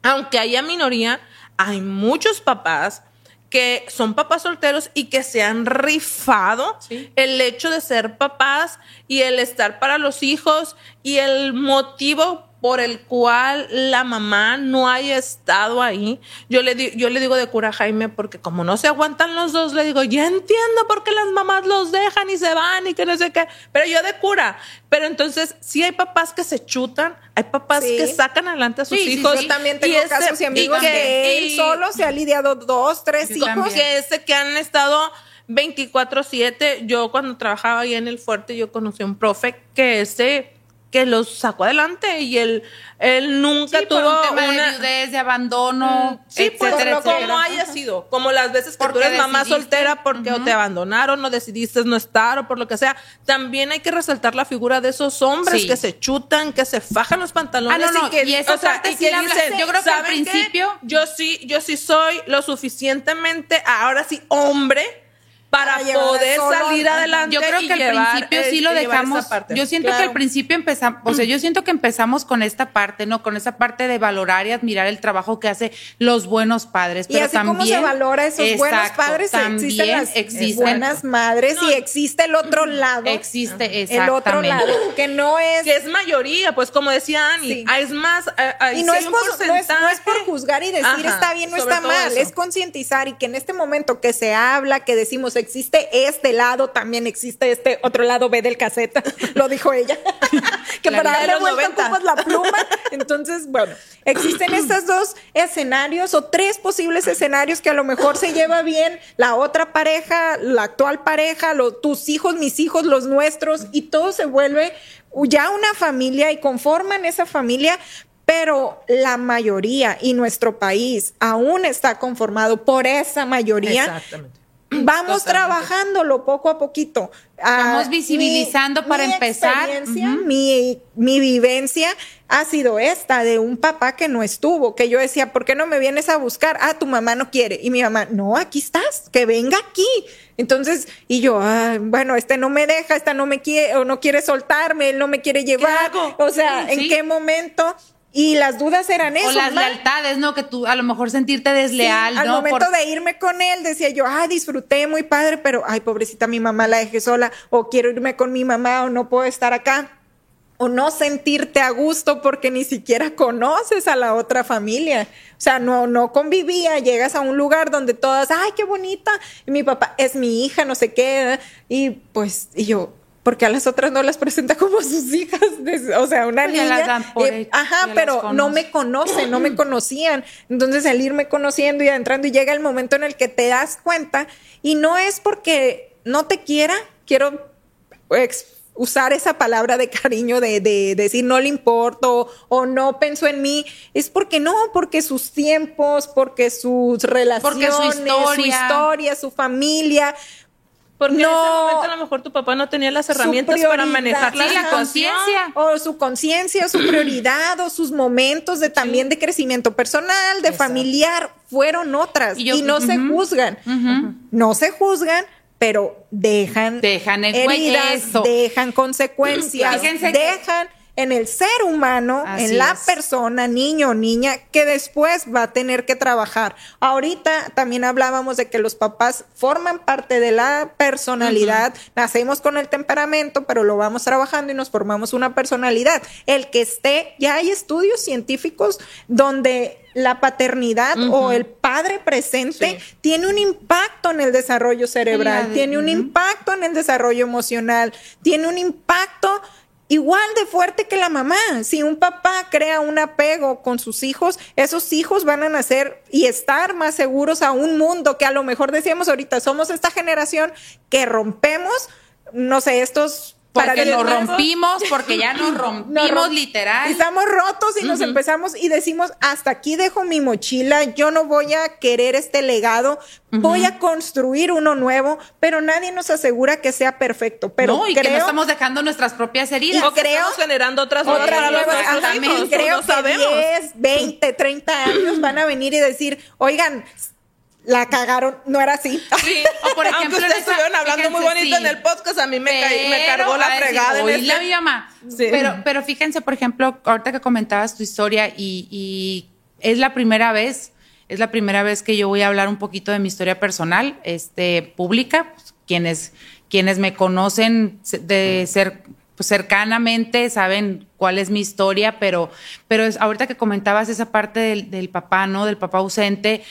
aunque haya minoría, hay muchos papás que son papás solteros y que se han rifado
Sí.
el hecho de ser papás y el estar para los hijos y el motivo por el cual la mamá no haya estado ahí. Yo le, di- yo le digo de cura a Jaime porque como no se aguantan los dos, le digo, ya entiendo por qué las mamás los dejan y se van y que no sé qué, pero yo de cura. Pero entonces sí hay papás que se chutan, hay papás
Sí.
que sacan adelante a sus
Sí,
hijos.
sí.
Yo también tengo
y ese-
casos y amigos
y
que él
y-
solo se ha lidiado dos, tres hijos.
también.
que ese que han estado 24/7. Yo cuando trabajaba ahí en el fuerte, yo conocí a un profe que ese que los sacó adelante y él, él nunca
Sí,
tuvo
un tema
una...
de viudez, de abandono,
Sí, pues
etcétera,
como
etcétera.
haya sido, como las veces que
Porque
tú eres mamá soltera porque o te abandonaron o decidiste no estar o por lo que sea, también hay que resaltar la figura de esos hombres
Sí.
que se chutan, que se fajan los pantalones
Ah, no, no,
y que,
y
o sea, y que dicen,
yo creo que al
"¿Saben qué?
principio-
yo sí, yo sí soy lo suficientemente, ahora sí, hombre para poder
solo-
salir adelante.
Yo creo
y
que al
llevar,
principio sí lo dejamos.
parte.
Yo siento que al principio empezamos, o sea, yo siento que empezamos con esta parte, ¿no? Con esa parte de valorar y admirar el trabajo que hace los buenos padres.
Y
Pero
así
también,
como se valora esos buenos padres, existen las
existen-
buenas madres y existe el otro lado.
Existe,
el otro
exactamente.
lado, que no es...
que es mayoría, pues como decía Ani,
Sí.
ah, es más, ah, ah,
y no es, por, no, es, no es por juzgar y decir
Ajá,
está bien o está mal,
eso.
es concientizar y que en este momento que se habla, que decimos existe este lado, también existe este otro lado B del caseta, lo dijo ella, que
La
para darle
los
vuelta
90.
ocupas la pluma. Entonces, bueno, existen estos dos escenarios o tres posibles escenarios que a lo mejor se lleva bien la otra pareja, la actual pareja, lo- tus hijos, mis hijos, los nuestros, y todo se vuelve ya una familia y conforman esa familia, pero la mayoría y nuestro país aún está conformado por esa mayoría. Vamos
Totalmente.
trabajándolo poco a poquito. Ah,
Vamos visibilizando para empezar.
experiencia, mi, mi vivencia ha sido esta de un papá que no estuvo, que yo decía, ¿por qué no me vienes a buscar? Ah, tu mamá no quiere. Y mi mamá, no, aquí estás, que venga aquí. Entonces, y yo, ah, bueno, este no me deja, esta no me quiere, o no quiere soltarme, él no me quiere llevar. O sea, ¿en
Sí.
qué momento? Y las dudas eran eso.
O las
"Ma,
lealtades, ¿no? Que tú a lo mejor sentirte desleal,
Sí, al
¿no?
momento
Por-
de irme con él, decía yo, ay, disfruté muy padre, pero, ay, pobrecita, mi mamá la dejé sola, o quiero irme con mi mamá, o no puedo estar acá, o no sentirte a gusto porque ni siquiera conoces a la otra familia. O sea, no, no convivía, llegas a un lugar donde todas, ay, qué bonita, y mi papá es mi hija, no sé qué, y pues, y yo, porque a las otras no las presenta como sus hijas, o sea, una
Pues
niña.
las dan por
eh, ajá, pero no me conocen, no me conocían. Entonces, el irme conociendo y adentrando, y llega el momento en el que te das cuenta, y no es porque no te quiera, quiero usar esa palabra de cariño de, de decir no le importo o no pensó en mí, es porque no, porque sus tiempos, porque sus relaciones,
historia.
su historia, su familia,
Porque en
No.
ese momento a lo mejor tu papá no tenía las herramientas para manejar la
Sí, la
situación.
conciencia.
o su conciencia, su prioridad, o sus momentos de también de crecimiento personal, de
Exacto.
familiar, fueron otras.
Y
no se juzgan. No se juzgan, pero dejan,
Dejan el
heridas,
eso.
dejan consecuencias,
Fíjense que-
dejan en el ser humano,
Así
en la
es.
persona, niño o niña, que después va a tener que trabajar. Ahorita también hablábamos de que los papás forman parte de la personalidad, nacemos con el temperamento, pero lo vamos trabajando y nos formamos una personalidad. El que esté, ya hay estudios científicos donde la paternidad o el padre presente
Sí.
tiene un impacto en el desarrollo cerebral,
de-
tiene un impacto en el desarrollo emocional, tiene un impacto igual de fuerte que la mamá. Si un papá crea un apego con sus hijos, esos hijos van a nacer y estar más seguros a un mundo que a lo mejor decíamos ahorita, somos esta generación que rompemos, no sé, estos
Porque nos rompimos, porque ya nos rompimos
Nos rom-
literal.
Estamos rotos y nos empezamos y decimos, hasta aquí dejo mi mochila, yo no voy a querer este legado, voy a construir uno nuevo, pero nadie nos asegura que sea perfecto. Pero
no, y que no estamos dejando nuestras propias heridas.
O que
creo-
estamos generando otras nuevas
otras nuevas,
hijos,
creo
no
que
sabemos.
10, 20, 30 años van a venir y decir, oigan, la cagaron, no era así.
Sí,
O por ejemplo,
aunque ustedes
esa-
estuvieron hablando muy bonito
sí.
en el podcast, a mí me, caí- me cargó la
decir,
fregada en
"Oí la
este-
mamá".
Sí.
Pero, pero fíjense, por ejemplo, ahorita que comentabas tu historia y, y es la primera vez, es la primera vez que yo voy a hablar un poquito de mi historia personal, este, pública, pues, quienes, quienes me conocen de ser pues, cercanamente saben cuál es mi historia, pero, pero es, ahorita que comentabas esa parte del, del papá, ¿no? Del papá ausente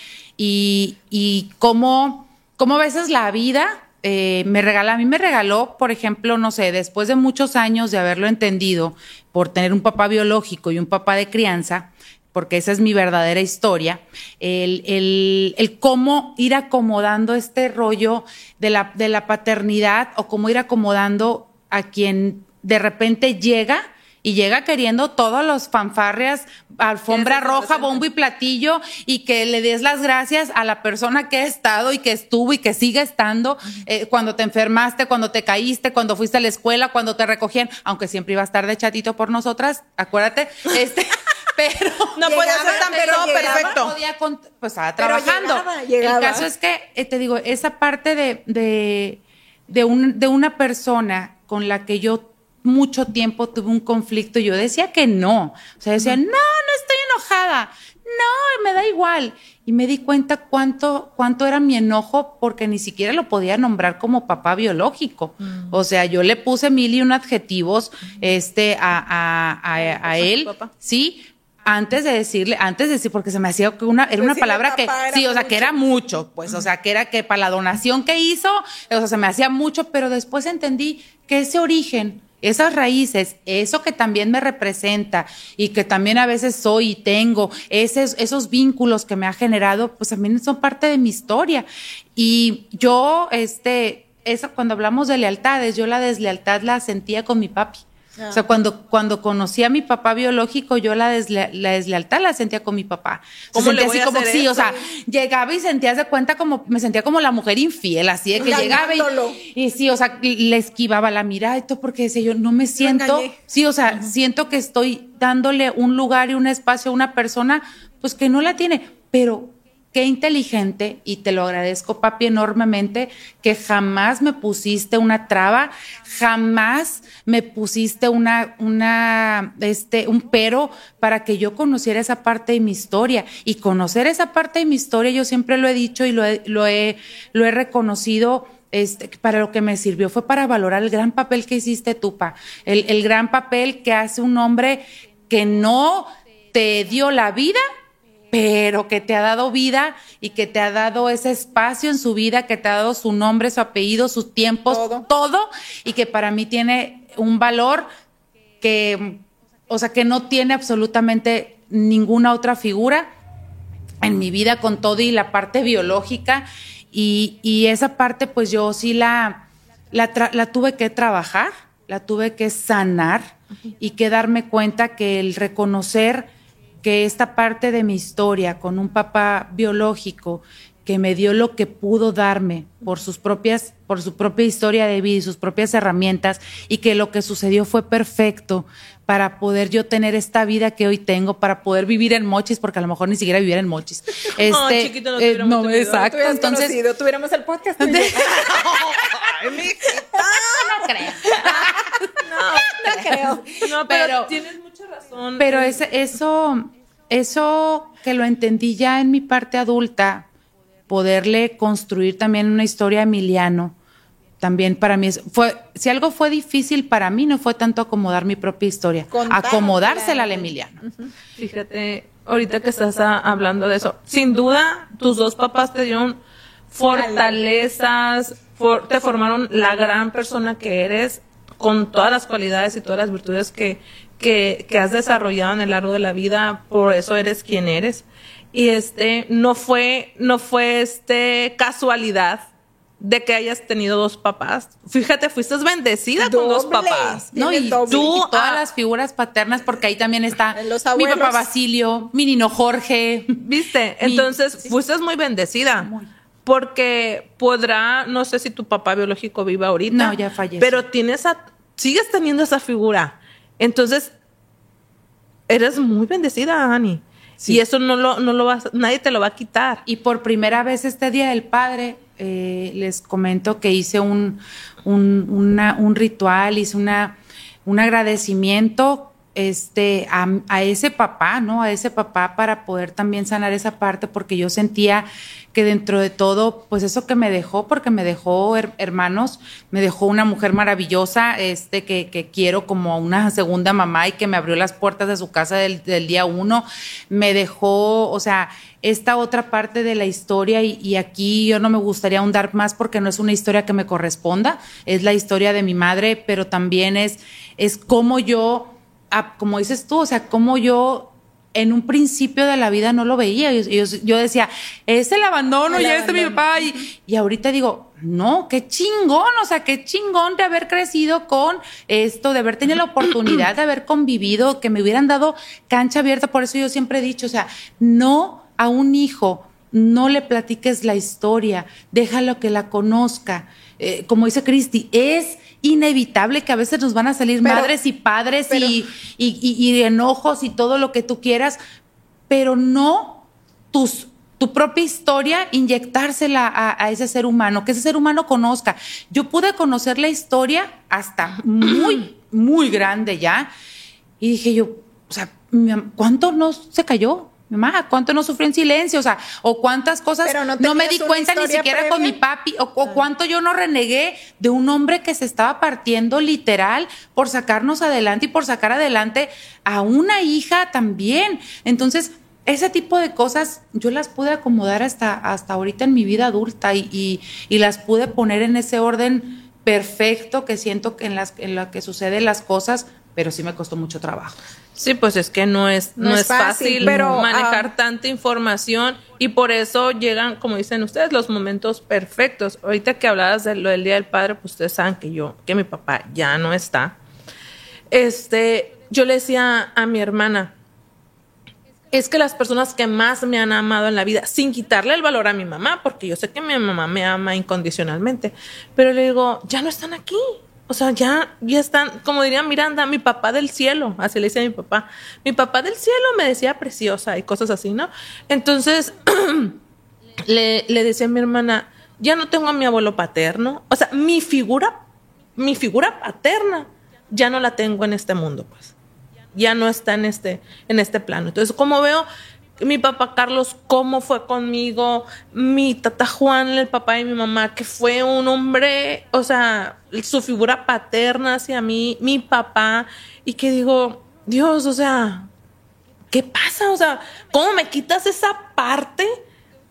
y, cómo, cómo a veces la vida eh, me regala, a mí me regaló, por ejemplo, no sé, después de muchos años de haberlo entendido, por tener un papá biológico y un papá de crianza, porque esa es mi verdadera historia, el, el, el cómo ir acomodando este rollo de la, de la paternidad o cómo ir acomodando a quien de repente llega y llega queriendo todos los fanfarrias, alfombra roja, bombo y platillo y que le des las gracias a la persona que ha estado y que estuvo y que sigue estando eh, cuando te enfermaste, cuando te caíste, cuando fuiste a la escuela, cuando te recogían, aunque siempre iba a estar de chatito por nosotras, acuérdate, este, pero
No podía ser tan
pero llegaba,
perfecto.
podía con- pues estaba trabajando.
llegaba, llegaba.
El caso es que, eh, te digo, esa parte de, de, de, un, de una persona con la que yo mucho tiempo tuve un conflicto, yo decía que no. O sea, decía, no, no estoy enojada. No, me da igual. Y me di cuenta cuánto, cuánto era mi enojo porque ni siquiera lo podía nombrar como papá biológico. O sea, yo le puse mil y un adjetivos este, a, a, a, a
a tu
él.
papá.
Sí, antes de decirle, antes de decir, porque se me hacía que una, era una palabra que, sí, o sea, que era mucho, pues, o sea, que era que para la donación que hizo, o sea, se me hacía mucho, pero después entendí que ese origen, esas raíces, eso que también me representa y que también a veces soy y tengo, esos, esos vínculos que me ha generado, pues también son parte de mi historia. Y yo, este, eso, cuando hablamos de lealtades, yo la deslealtad la sentía con mi papi. O sea, cuando, cuando conocí a mi papá biológico, yo la, desle- la deslealtad la sentía con mi papá. O sea,
¿Cómo le
sentía
voy
así
a
como, sí, o
esto?
sea, llegaba y sentía de cuenta como, me sentía como la mujer infiel, así de que llegaba y, y sí, o sea, le esquivaba la mirada todo porque decía yo, no me siento, sí, o sea, siento que estoy dándole un lugar y un espacio a una persona, pues que no la tiene, pero qué inteligente y te lo agradezco, papi, enormemente, que jamás me pusiste una traba, jamás me pusiste una, una, este, un pero para que yo conociera esa parte de mi historia. Y conocer esa parte de mi historia, yo siempre lo he dicho y lo he, lo he, lo he reconocido. Este, para lo que me sirvió fue para valorar el gran papel que hiciste tú, pa. El, el gran papel que hace un hombre que no te dio la vida, pero que te ha dado vida y que te ha dado ese espacio en su vida, que te ha dado su nombre, su apellido, sus tiempos,
Todo.
todo, y que para mí tiene un valor que, o sea, que no tiene absolutamente ninguna otra figura en mi vida con todo y la parte biológica y, y esa parte pues yo sí la, la tuve que trabajar, la tuve que sanar y que darme cuenta que el reconocer que esta parte de mi historia con un papá biológico que me dio lo que pudo darme por sus propias, por su propia historia de vida y sus propias herramientas, y que lo que sucedió fue perfecto para poder yo tener esta vida que hoy tengo, para poder vivir en mochis, porque a lo mejor ni siquiera vivir en mochis. Este,
chiquito, no hubiéramos
no,
tenido.
exacto.
Hubieras
Entonces,
conocido, tuviéramos el podcast. yo.
no creo.
no creo.
No, pero,
Pero-
tienes mucha razón.
Pero ese, eso, eso que lo entendí ya en mi parte adulta, poderle construir también una historia a Emiliano, también para mí es- fue, si algo fue difícil para mí, no fue tanto acomodar mi propia historia, acomodársela al Emiliano.
Fíjate, ahorita que estás ah, hablando de eso, sin duda tus dos papás te dieron fortalezas, for- te formaron la gran persona que eres, con todas las cualidades y todas las virtudes que, que, que has desarrollado en el largo de la vida, por eso eres quien eres. Y este, no fue, no fue este casualidad de que hayas tenido dos papás. Fíjate, fuiste bendecida con dos papás.
No, y
doble.
tú, y todas
ah,
las figuras paternas, porque ahí también está
Los
mi papá Basilio, mi nino Jorge.
¿Viste?
Mi-
Entonces, fuiste muy bendecida.
Muy.
Porque podrá, no sé si tu papá biológico vive ahorita.
No, ya falleció.
Pero tienes a, sigues teniendo esa figura. Entonces, eres muy bendecida, Ani.
Sí.
Y eso no lo, no lo vas, nadie te lo va a quitar.
Y por primera vez este Día del Padre, eh, les comento que hice un, un, una- un ritual, hice una, un agradecimiento este, a, a ese papá, ¿no? A ese papá para poder también sanar esa parte, porque yo sentía que dentro de todo, pues eso que me dejó, porque me dejó her- hermanos, me dejó una mujer maravillosa, este, que, que quiero como una segunda mamá y que me abrió las puertas de su casa del, día uno, me dejó, o sea, esta otra parte de la historia y, aquí yo no me gustaría ahondar más porque no es una historia que me corresponda, es la historia de mi madre, pero también es, es como yo, como dices tú, o sea, como yo en un principio de la vida no lo veía. Yo, yo- yo decía, es el abandono,
El
ya está mi
abandono.
papá. Y, y ahorita digo, no, qué chingón, o sea, qué chingón de haber crecido con esto, de haber tenido la oportunidad de haber convivido, que me hubieran dado cancha abierta. Por eso yo siempre he dicho, o sea, no a un hijo, no le platiques la historia, déjalo que la conozca. Eh, como dice Cristi, es inevitable que a veces nos van a salir
Pero-
madres y padres
pero-
y, y- y- y enojos y todo lo que tú quieras, pero no tus, tu propia historia inyectársela a, a ese ser humano, que ese ser humano conozca. Yo pude conocer la historia hasta muy, muy grande ya, y dije yo, o sea, ¿cuánto no se cayó? Mamá, ¿cuánto no sufrió en silencio? O sea, o cuántas cosas
no
no, me di cuenta ni siquiera con mi papi, o, o cuánto yo no renegué de un hombre que se estaba partiendo literal por sacarnos adelante y por sacar adelante a una hija también. Entonces, ese tipo de cosas yo las pude acomodar hasta, hasta ahorita en mi vida adulta y, y- y las pude poner en ese orden perfecto que siento que en, las, en la que suceden las cosas, pero sí me costó mucho trabajo.
Sí, pues es que no es, no, es fácil,
pero,
manejar
ah,
tanta información y por eso llegan, como dicen ustedes, los momentos perfectos. Ahorita que hablabas de lo del Día del Padre, pues ustedes saben que yo, que mi papá ya no está. Este, yo le decía a mi hermana, es que las personas que más me han amado en la vida, sin quitarle el valor a mi mamá, porque yo sé que mi mamá me ama incondicionalmente, pero le digo, ya no están aquí. O sea, ya, ya están, como diría Miranda, mi papá del cielo, así le decía a mi papá. Mi papá del cielo me decía preciosa y cosas así, ¿no? Entonces, le, le decía a mi hermana, ya no tengo a mi abuelo paterno. O sea, mi figura, mi figura paterna, ya no la tengo en este mundo, pues. Ya no está en este, en este plano. Entonces, como veo mi papá Carlos, cómo fue conmigo, mi tata Juan, el papá de mi mamá, que fue un hombre, o sea, su figura paterna hacia mí, mi papá, y que digo, Dios, o sea, ¿qué pasa? O sea, ¿cómo me quitas esa parte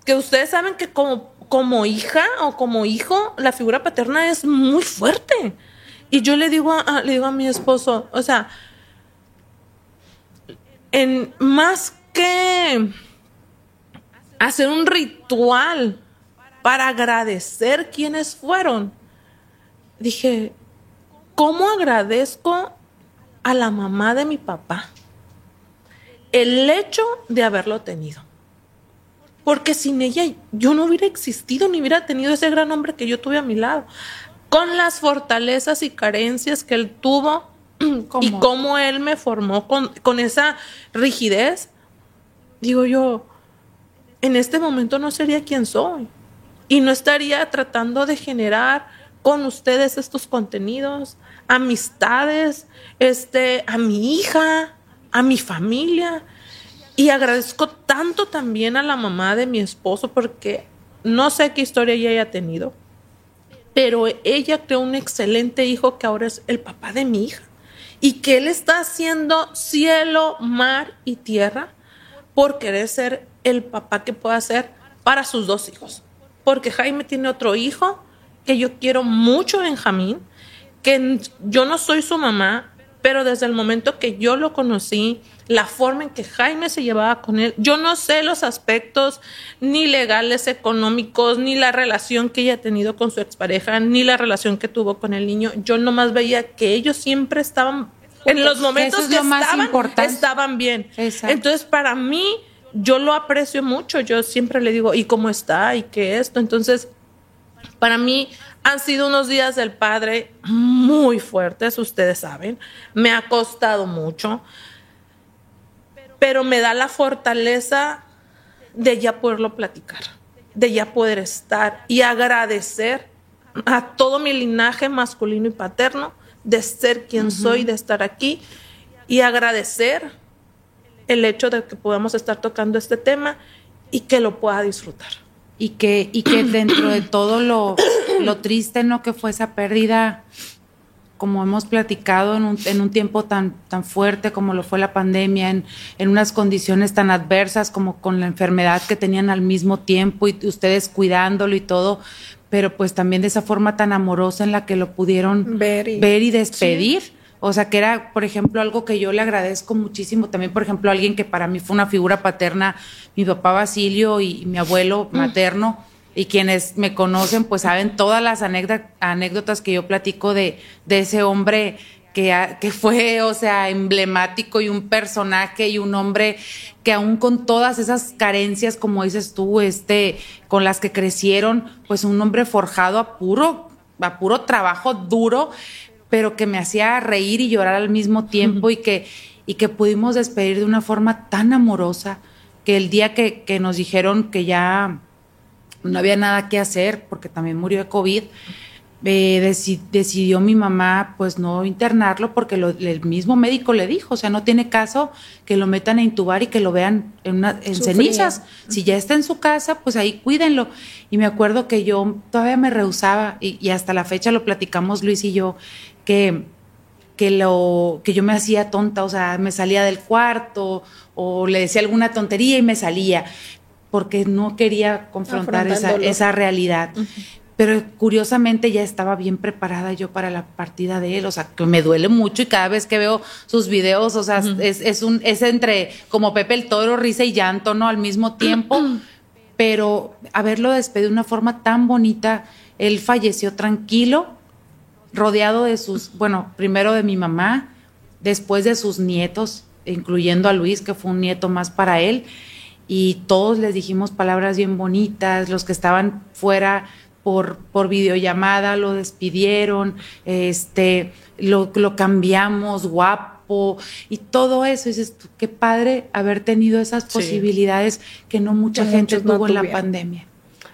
que ustedes saben que como, como hija o como hijo, la figura paterna es muy fuerte? Y yo le digo a, le digo a mi esposo, o sea, en más que hacer un ritual para agradecer quienes fueron, dije, ¿cómo agradezco a la mamá de mi papá el hecho de haberlo tenido? Porque sin ella yo no hubiera existido ni hubiera tenido ese gran hombre que yo tuve a mi lado. Con las fortalezas y carencias que él tuvo y cómo él me formó con, con esa rigidez, digo yo, en este momento no sería quien soy. Y no estaría tratando de generar con ustedes estos contenidos, amistades, este, a mi hija, a mi familia. Y agradezco tanto también a la mamá de mi esposo porque no sé qué historia ella haya tenido, pero ella creó un excelente hijo que ahora es el papá de mi hija y que él está haciendo cielo, mar y tierra por querer ser el papá que pueda ser para sus dos hijos. Porque Jaime tiene otro hijo que yo quiero mucho, Benjamín, que yo no soy su mamá, pero desde el momento que yo lo conocí, la forma en que Jaime se llevaba con él, yo no sé los aspectos ni legales, económicos, ni la relación que ella ha tenido con su expareja, ni la relación que tuvo con el niño. Yo nomás veía que ellos siempre estaban, en los momentos que estaban, estaban bien. Entonces, para mí, yo lo aprecio mucho, yo siempre le digo, ¿y cómo está? ¿Y qué esto? Entonces, para mí han sido unos días del padre muy fuertes, ustedes saben, me ha costado mucho, pero me da la fortaleza de ya poderlo platicar, de ya poder estar y agradecer a todo mi linaje masculino y paterno de ser quien soy, de estar aquí y agradecer el hecho de que podamos estar tocando este tema y que lo pueda disfrutar.
Y que, y que dentro de todo lo, lo triste, ¿no? Que fue esa pérdida, como hemos platicado en un, en un tiempo tan, tan fuerte como lo fue la pandemia, en, en unas condiciones tan adversas como con la enfermedad que tenían al mismo tiempo y ustedes cuidándolo y todo, pero pues también de esa forma tan amorosa en la que lo pudieron ver y, ver y despedir. O sea, que era, por ejemplo, algo que yo le agradezco muchísimo. También, por ejemplo, alguien que para mí fue una figura paterna, mi papá Basilio y, mi abuelo mm. materno. Y quienes me conocen, pues saben todas las anécdotas que yo platico de, de ese hombre que, que, fue, o sea, emblemático y un personaje y un hombre que aún con todas esas carencias, como dices tú, este, con las que crecieron, pues un hombre forjado a puro, a puro trabajo duro, pero que me hacía reír y llorar al mismo tiempo y, que, y que pudimos despedir de una forma tan amorosa que el día que, que nos dijeron que ya no había nada que hacer, porque también murió de COVID, eh, decidió mi mamá pues no internarlo porque el mismo médico le dijo, o sea, no tiene caso que lo metan a intubar y que lo vean en, en cenizas. Si ya está en su casa, pues ahí cuídenlo. Y me acuerdo que yo todavía me rehusaba y, y hasta la fecha lo platicamos Luis y yo, que, que, lo, que yo me hacía tonta, o sea, me salía del cuarto o le decía alguna tontería y me salía, porque no quería confrontar esa, esa, realidad. Pero curiosamente ya estaba bien preparada yo para la partida de él, o sea, que me duele mucho y cada vez que veo sus videos, o sea, es, es, un, es entre como Pepe el Toro, risa y llanto, ¿no? Al mismo tiempo, pero haberlo despedido de una forma tan bonita, él falleció tranquilo, rodeado de sus, bueno, primero de mi mamá, después de sus nietos, incluyendo a Luis, que fue un nieto más para él, y todos les dijimos palabras bien bonitas, los que estaban fuera por, por videollamada lo despidieron, este, lo, lo cambiamos, guapo, y todo eso, dices qué padre haber tenido esas posibilidades que no mucha gente tuvo en la pandemia.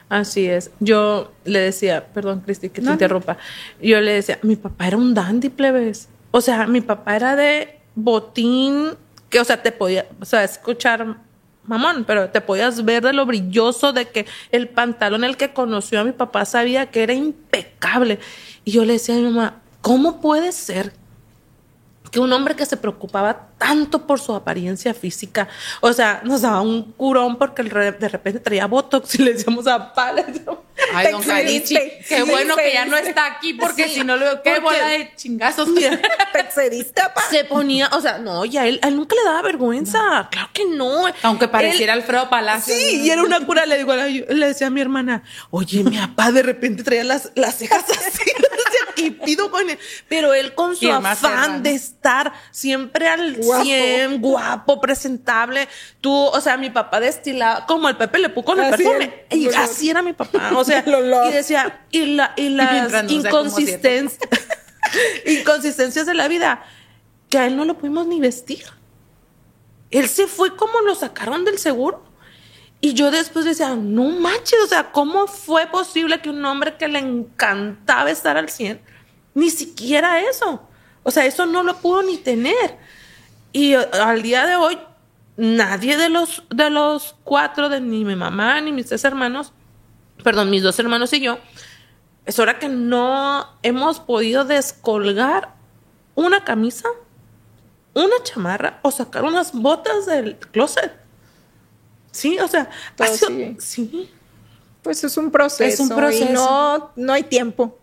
Así es. Yo le decía, perdón, Cristi, que te interrumpa. Yo le decía, mi papá era un dandy, plebes. O sea, mi papá era de botín, que, o sea, te podía, o sea, escuchar mamón, pero te podías ver de lo brilloso de que el pantalón el que conoció a mi papá sabía que era impecable. Y yo le decía a mi mamá, ¿cómo puede ser que un hombre que se preocupaba tanto por su apariencia física, o sea, nos daba un curón porque de repente traía botox y le decíamos a pala.
Ay, don Calichi, qué bueno que ya no está aquí porque si no le veo qué bola de chingazos.
Se ponía, o sea, no, ya él, a él nunca le daba vergüenza, claro que no.
Aunque pareciera Alfredo Palacio.
Sí, y era una cura, le digo, le decía a mi hermana, oye, mi papá de repente traía las, las cejas así, y pido con él, pero él con su afán de estar siempre al 100, guapo, presentable. Tú, o sea, mi papá destilaba, como el Pepe Le Puco con el perfume. y así era mi papá. O sea, y decía, y, la, y las inconsistencias, inconsistencias de la vida, que a él no lo pudimos ni vestir. Él se fue como lo sacaron del seguro. Y yo después decía, no manches, o sea, ¿cómo fue posible que un hombre que le encantaba estar al 100, ni siquiera eso? O sea, eso no lo pudo ni tener. Y eh, al día de hoy, nadie de los, de los cuatro, de ni mi mamá ni mis tres hermanos, perdón, mis dos hermanos y yo, es hora que no hemos podido descolgar una camisa, una chamarra o sacar unas botas del closet. Sí, o sea, sí.
Pues es un proceso. Es un proceso. Y no, no hay tiempo.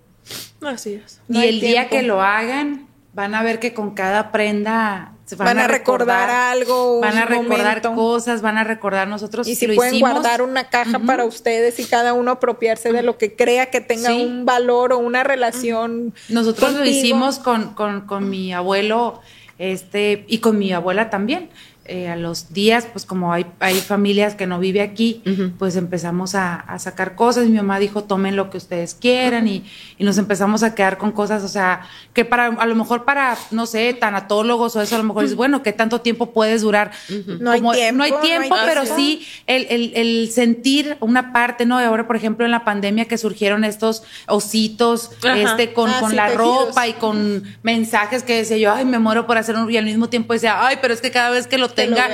Así es.
y el día que lo hagan, van a ver que con cada prenda
van, a recordar, algo,
van a recordar cosas, van a recordar nosotros.
Y si pueden guardar una caja para ustedes y cada uno apropiarse de lo que crea que tenga un valor o una relación.
Nosotros lo hicimos con, con, con mi abuelo este, y con mi abuela también. Eh, a los días, pues como hay, hay familias que no vive aquí, pues empezamos a, sacar cosas. Mi mamá dijo, tomen lo que ustedes quieran y, nos empezamos a quedar con cosas, o sea, que para, a lo mejor para, no sé, tanatólogos o eso, a lo mejor es bueno, ¿qué tanto tiempo puedes durar?
no, hay tiempo,
no hay tiempo. pero sí el, sentir una parte, ¿no? Ahora, por ejemplo, en la pandemia que surgieron estos ositos, este, con, ah, con la ropa y con mensajes que decía yo, ay, me muero por hacer un, y al mismo tiempo decía, ay, pero es que cada vez que lo tenga,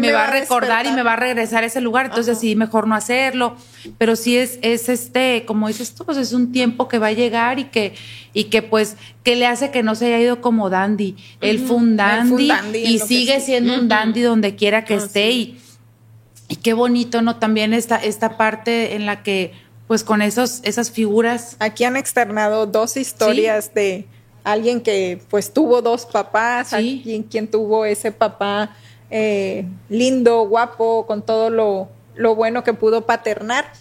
me, va a recordar y me va a regresar a ese lugar, entonces sí, mejor no hacerlo, pero sí es, es este, como dices tú, pues es un tiempo que va a llegar y que, y que pues, que le hace que no se haya ido como dandy, él fue un dandy, y sigue siendo un dandy donde quiera que esté y, y qué bonito, ¿no? También esta, esta parte en la que pues con esos, esas figuras.
Aquí han externado dos historias de alguien que pues tuvo dos papás, alguien quien tuvo ese papá eh, lindo, guapo, con todo lo, bueno que pudo paternar.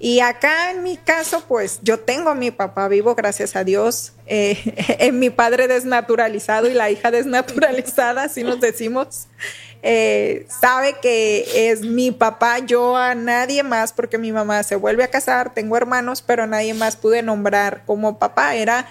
Y acá en mi caso, pues yo tengo a mi papá vivo, gracias a Dios, eh, en mi padre desnaturalizado y la hija desnaturalizada, así nos decimos. Eh, sabe que es mi papá, yo a nadie más, porque mi mamá se vuelve a casar, tengo hermanos, pero nadie más pude nombrar como papá, era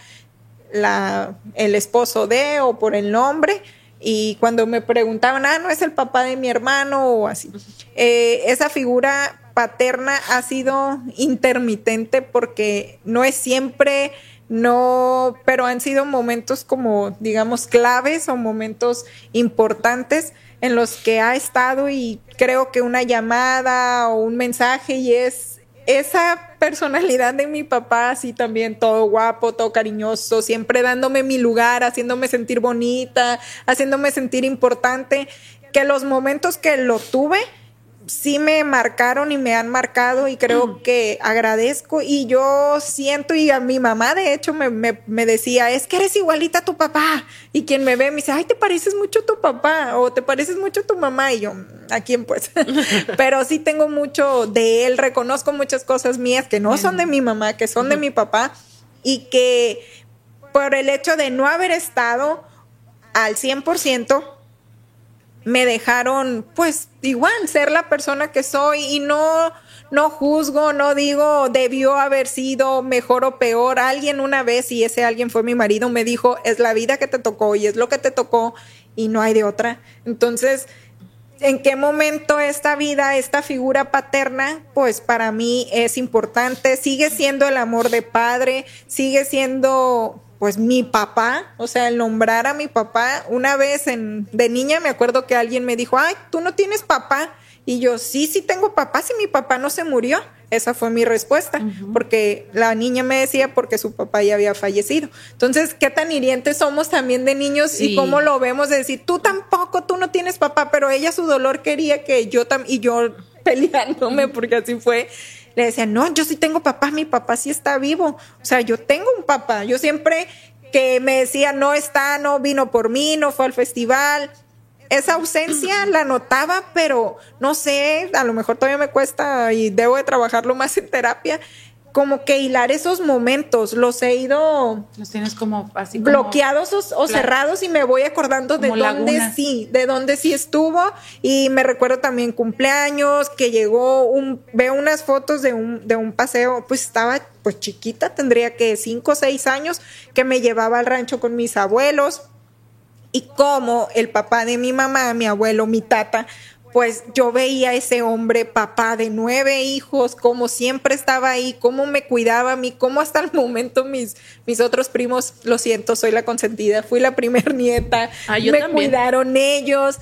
la, el esposo de o por el nombre. Y cuando me preguntaban, ah, no es el papá de mi hermano o así, eh, esa figura paterna ha sido intermitente porque no es siempre, no, pero han sido momentos como, digamos, claves o momentos importantes en los que ha estado y creo que una llamada o un mensaje y es esa personalidad de mi papá, así también todo guapo, todo cariñoso, siempre dándome mi lugar, haciéndome sentir bonita, haciéndome sentir importante, que los momentos que lo tuve, sí me marcaron y me han marcado y creo mm. que agradezco y yo siento y a mi mamá de hecho me, me, decía, es que eres igualita a tu papá y quien me ve me dice, ay, te pareces mucho a tu papá o te pareces mucho a tu mamá y yo, ¿a quién pues? Pero sí tengo mucho de él, reconozco muchas cosas mías que no son de mi mamá, que son de mi papá y que por el hecho de no haber estado al 100%, me dejaron pues igual ser la persona que soy y no no juzgo, no digo debió haber sido mejor o peor. Alguien una vez, y ese alguien fue mi marido, me dijo, es la vida que te tocó y es lo que te tocó y no hay de otra. Entonces, ¿en qué momento esta vida, esta figura paterna, pues para mí es importante? Sigue siendo el amor de padre, sigue siendo pues mi papá, o sea, el nombrar a mi papá, una vez en, de niña me acuerdo que alguien me dijo, ay, tú no tienes papá. Y yo, sí, sí tengo papá, si mi papá no se murió. Esa fue mi respuesta, porque la niña me decía porque su papá ya había fallecido. Entonces, ¿qué tan hirientes somos también de niños y cómo lo vemos de decir, tú tampoco, tú no tienes papá, pero ella su dolor quería que yo también, y yo peleándome porque así fue, le decía, no, yo sí tengo papá, mi papá sí está vivo. O sea, yo tengo un papá. Yo siempre que me decía, no está, no vino por mí, no fue al festival, esa ausencia la notaba, pero no sé, a lo mejor todavía me cuesta y debo de trabajarlo más en terapia. Como que hilar esos momentos, los he ido.
Los tienes como así.
bloqueados o, cerrados y me voy acordando de dónde sí, de dónde sí estuvo. Y me recuerdo también cumpleaños, que llegó un. Veo unas fotos de un, de un paseo, pues estaba pues chiquita, tendría que cinco o seis años, que me llevaba al rancho con mis abuelos y como el papá de mi mamá, mi abuelo, mi tata, pues yo veía a ese hombre, papá de nueve hijos, como siempre estaba ahí, cómo me cuidaba a mí, cómo hasta el momento mis, mis otros primos, lo siento, soy la consentida, fui la primer nieta, ah, me cuidaron ellos.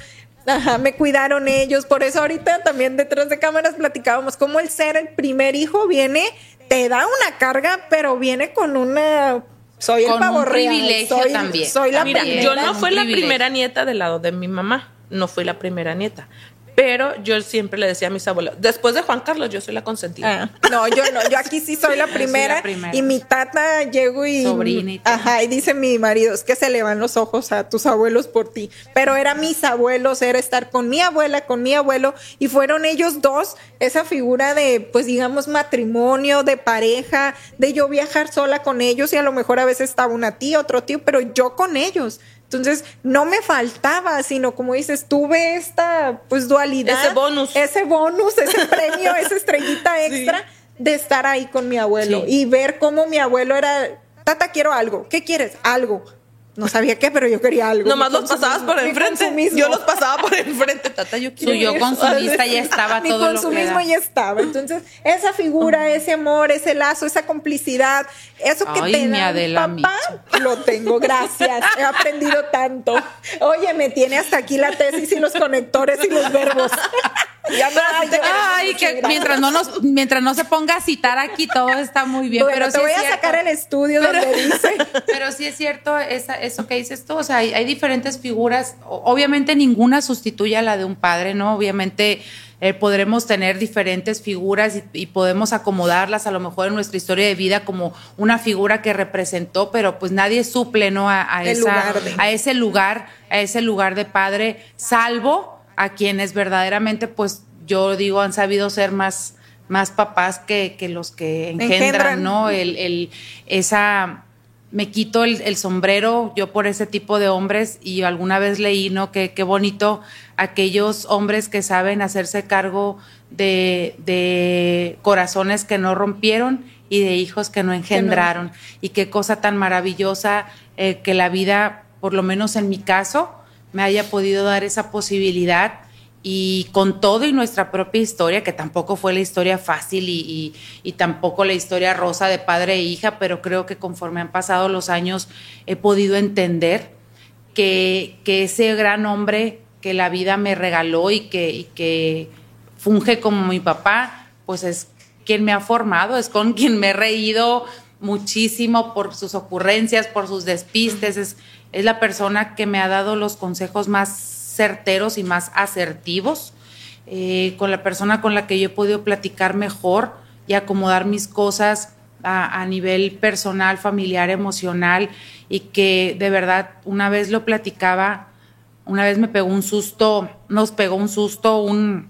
Ajá, me cuidaron ellos. Por eso ahorita también detrás de cámaras platicábamos cómo el ser el primer hijo viene, te da una carga, pero viene con una soy el pavo un
privilegio también.
Soy la Mira, yo no fui la primera nieta del lado de mi mamá, no fui la primera nieta. Pero yo siempre le decía a mis abuelos, después de Juan Carlos, yo soy la consentida.
Ah, no, yo no, yo aquí sí soy la primera. Y mi tata llego y.
Sobrina y
Ajá, y dice mi marido, es que se le van los ojos a tus abuelos por ti. Pero era mis abuelos, era estar con mi abuela, con mi abuelo, y fueron ellos dos, esa figura de, pues digamos, matrimonio, de pareja, de yo viajar sola con ellos, y a lo mejor a veces estaba una tía, otro tío, pero yo con ellos. Entonces, no me faltaba, sino como dices, tuve esta pues dualidad.
Ese bonus.
Ese bonus, ese premio, esa estrellita extra de estar ahí con mi abuelo y ver cómo mi abuelo era, tata, quiero algo. ¿Qué quieres? Algo. No sabía qué, pero yo quería algo.
Nomás los pasabas por enfrente. Yo los pasaba por enfrente, tata, yo quiero.
Yo consumista ya estaba
Mi
todo
consumismo ya estaba. Entonces, esa figura, ese amor, ese lazo, esa complicidad, eso que te da papá, lo tengo, gracias. He aprendido tanto. Oye, me tiene hasta aquí la tesis y los conectores y los verbos.
Ya ay, que mientras no nos, mientras no se ponga a citar aquí, todo está muy bien. pero
te voy a sacar el estudio donde dice.
Pero sí es cierto eso que dices tú. O sea, hay, diferentes figuras. Obviamente ninguna sustituye a la de un padre, ¿no? Obviamente eh, podremos tener diferentes figuras y, podemos acomodarlas a lo mejor en nuestra historia de vida como una figura que representó, pero pues nadie suple, ¿no? A, a ese lugar, a ese lugar de padre, salvo a quienes verdaderamente, pues yo digo, han sabido ser más, más papás que, que los que engendran, ¿no? El, el, esa, me quito el, sombrero yo por ese tipo de hombres y alguna vez leí, ¿no? Que qué bonito aquellos hombres que saben hacerse cargo de, de corazones que no rompieron y de hijos que no engendraron. Y qué cosa tan maravillosa eh, que la vida, por lo menos en mi caso, me haya podido dar esa posibilidad y con todo y nuestra propia historia, que tampoco fue la historia fácil y, tampoco la historia rosa de padre e hija, pero creo que conforme han pasado los años he podido entender que, ese gran hombre que la vida me regaló y que, y que funge como mi papá, pues es quien me ha formado, es con quien me he reído muchísimo por sus ocurrencias, por sus despistes, es es la persona que me ha dado los consejos más certeros y más asertivos, eh, con la persona con la que yo he podido platicar mejor y acomodar mis cosas a, nivel personal, familiar, emocional, y que de verdad una vez lo platicaba, una vez me pegó un susto, nos pegó un susto un,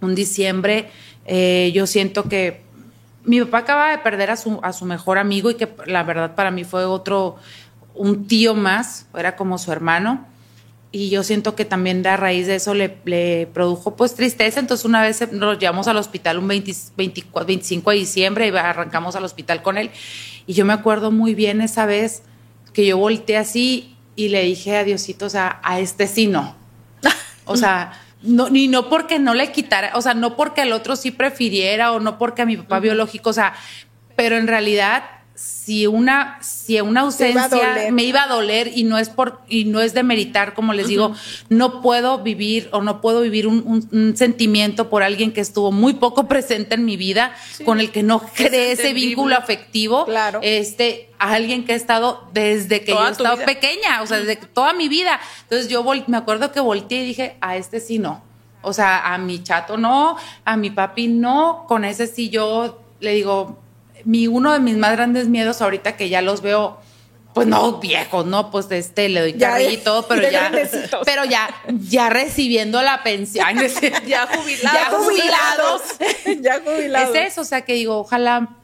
diciembre, eh, yo siento que mi papá acaba de perder a su, a su mejor amigo y que la verdad para mí fue otro un tío más, era como su hermano, y yo siento que también de a raíz de eso le, produjo pues tristeza, entonces una vez nos llevamos al hospital un 25 de diciembre y arrancamos al hospital con él, y yo me acuerdo muy bien esa vez que yo volteé así y le dije a Diosito, o sea, a este sí no. O sea, no, ni no porque no le quitara, o sea, no porque el otro sí prefiriera o no porque a mi papá biológico, o sea, pero en realidad si una, si una ausencia me iba a doler y no es por, y no es de meritar, como les digo, no puedo vivir o no puedo vivir un, sentimiento por alguien que estuvo muy poco presente en mi vida, con el que no creé ese vínculo afectivo.
Claro.
Este, a alguien que ha estado desde que yo estaba pequeña, o sea, desde toda mi vida. Entonces yo me acuerdo que volteé y dije, a este sí no. O sea, a mi chato no, a mi papi no, con ese sí yo le digo, mi, uno de mis más grandes miedos ahorita que ya los veo pues no viejos, ¿no? Pues este le doy carrilla y todo, pero ya, pero ya, ya recibiendo la pensión,
ya jubilados, ya jubilados, ya jubilados.
Es eso, o sea que digo, ojalá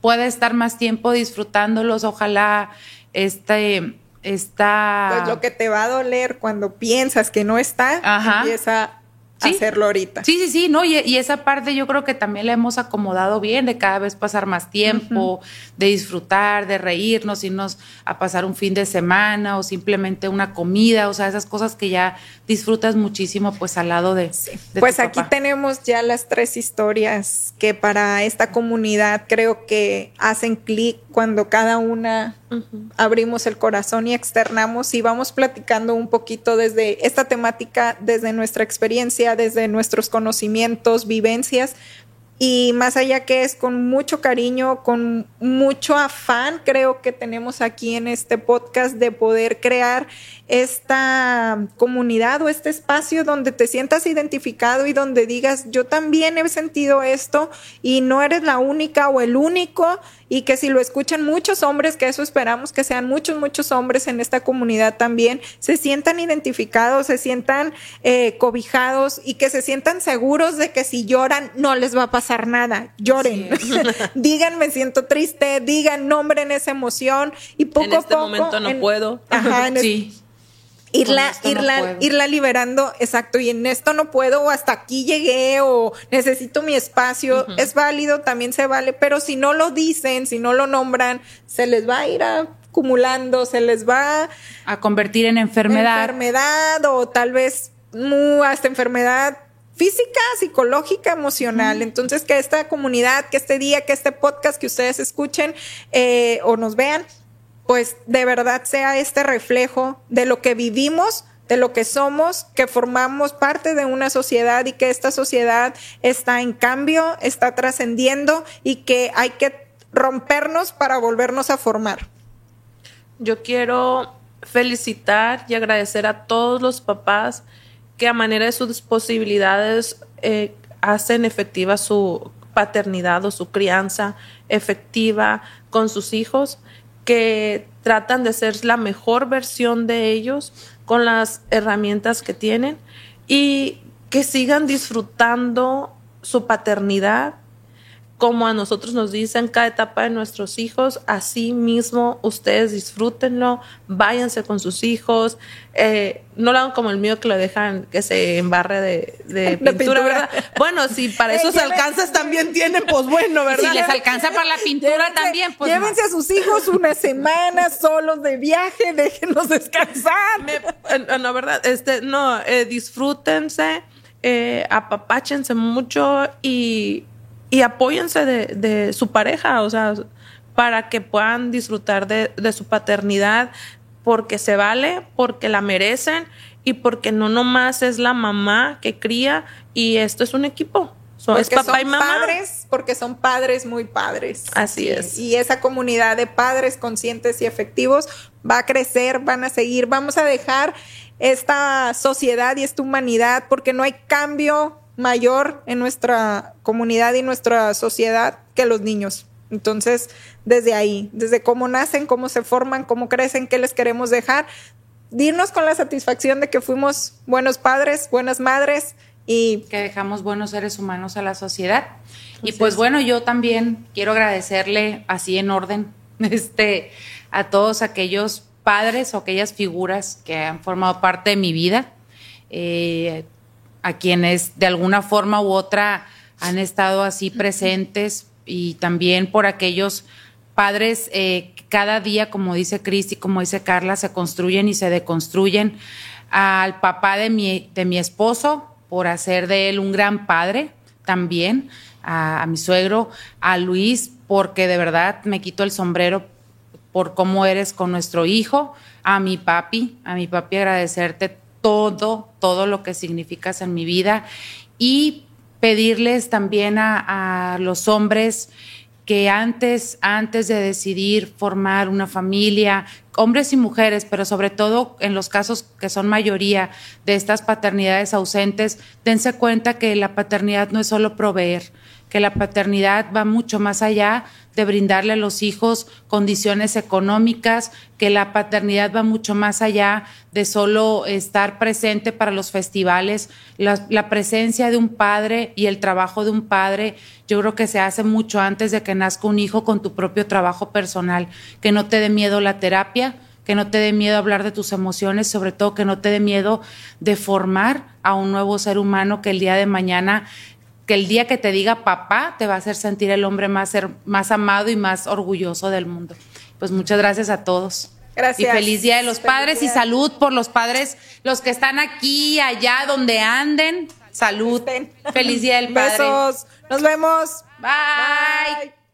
pueda estar más tiempo disfrutándolos, ojalá este está
pues lo que te va a doler cuando piensas que no está, empieza hacerlo ahorita.
Sí, sí, sí, no, y, esa parte yo creo que también la hemos acomodado bien, de cada vez pasar más tiempo, de disfrutar, de reírnos, irnos a pasar un fin de semana o simplemente una comida, o sea, esas cosas que ya disfrutas muchísimo pues al lado de...
pues aquí tenemos ya las tres historias que para esta comunidad creo que hacen clic cuando cada una abrimos el corazón y externamos y vamos platicando un poquito desde esta temática, desde nuestra experiencia, desde nuestros conocimientos, vivencias, y más allá que es con mucho cariño, con mucho afán, creo que tenemos aquí en este podcast de poder crear esta comunidad o este espacio donde te sientas identificado y donde digas, yo también he sentido esto y no eres la única o el único y que si lo escuchan muchos hombres, que eso esperamos que sean muchos, muchos hombres en esta comunidad también, se sientan identificados, se sientan eh, cobijados y que se sientan seguros de que si lloran no les va a pasar nada, lloren, digan me siento triste, digan, nombren esa emoción y poco a
este
poco...
momento no puedo.
Ajá, sí irla, irla, irla liberando, exacto, y en esto no puedo, o hasta aquí llegué, o necesito mi espacio, es válido, también se vale, pero si no lo dicen, si no lo nombran, se les va a ir acumulando, se les va
a convertir en enfermedad.
Enfermedad, o tal vez hasta enfermedad física, psicológica, emocional. Entonces, que esta comunidad, que este día, que este podcast que ustedes escuchen eh, o nos vean, pues de verdad sea este reflejo de lo que vivimos, de lo que somos, que formamos parte de una sociedad y que esta sociedad está en cambio, está trascendiendo y que hay que rompernos para volvernos a formar.
Yo quiero felicitar y agradecer a todos los papás que a manera de sus posibilidades eh, hacen efectiva su paternidad o su crianza efectiva con sus hijos que tratan de ser la mejor versión de ellos con las herramientas que tienen y que sigan disfrutando su paternidad como a nosotros nos dicen cada etapa de nuestros hijos, así mismo ustedes disfrútenlo, váyanse con sus hijos, eh, no lo hagan como el mío que lo dejan que se embarre de, pintura, ¿verdad? Bueno, si para eso se alcanza también tienen, pues bueno, ¿verdad?
Si les alcanza para la pintura también, pues.
Llévense a sus hijos una semana solos de viaje, déjenlos descansar.
Eh, no, ¿verdad? Este, no, eh, disfrútense, eh, apapáchense mucho y y apóyense de, su pareja, o sea, para que puedan disfrutar de, su paternidad, porque se vale, porque la merecen y porque no nomás es la mamá que cría y esto es un equipo.
es papá y mamá. Padres, porque son padres muy padres.
Así es.
Y esa comunidad de padres conscientes y efectivos va a crecer, van a seguir, vamos a dejar esta sociedad y esta humanidad porque no hay cambio mayor en nuestra comunidad y nuestra sociedad que los niños. Entonces, desde ahí, desde cómo nacen, cómo se forman, cómo crecen, qué les queremos dejar, dirnos con la satisfacción de que fuimos buenos padres, buenas madres y
que dejamos buenos seres humanos a la sociedad. y pues bueno, yo también quiero agradecerle así en orden este a todos aquellos padres o aquellas figuras que han formado parte de mi vida. Eh, a quienes de alguna forma u otra han estado así presentes y también por aquellos padres eh, cada día, como dice Cristi, como dice Carla, se construyen y se deconstruyen. Al papá de mi, de mi esposo por hacer de él un gran padre, también, a, a mi suegro, a Luis, porque de verdad me quito el sombrero por cómo eres con nuestro hijo, a mi papi, a mi papi agradecerte todo, todo lo que significas en mi vida y pedirles también a, los hombres que antes, antes de decidir formar una familia, hombres y mujeres, pero sobre todo en los casos que son mayoría de estas paternidades ausentes, dense cuenta que la paternidad no es solo proveer, que la paternidad va mucho más allá de brindarle a los hijos condiciones económicas, que la paternidad va mucho más allá de solo estar presente para los festivales. La, la, presencia de un padre y el trabajo de un padre, yo creo que se hace mucho antes de que nazca un hijo con tu propio trabajo personal, que no te dé miedo la terapia, que no te dé miedo hablar de tus emociones, sobre todo que no te dé miedo de formar a un nuevo ser humano que el día de mañana que el día que te diga papá te va a hacer sentir el hombre más, más amado y más orgulloso del mundo. Pues muchas gracias a todos.
Gracias.
Y feliz día de los feliz padres día. y salud por los padres, los que están aquí, allá, donde anden. Salud. Feliz día del padre.
Besos. Nos vemos.
Bye. Bye.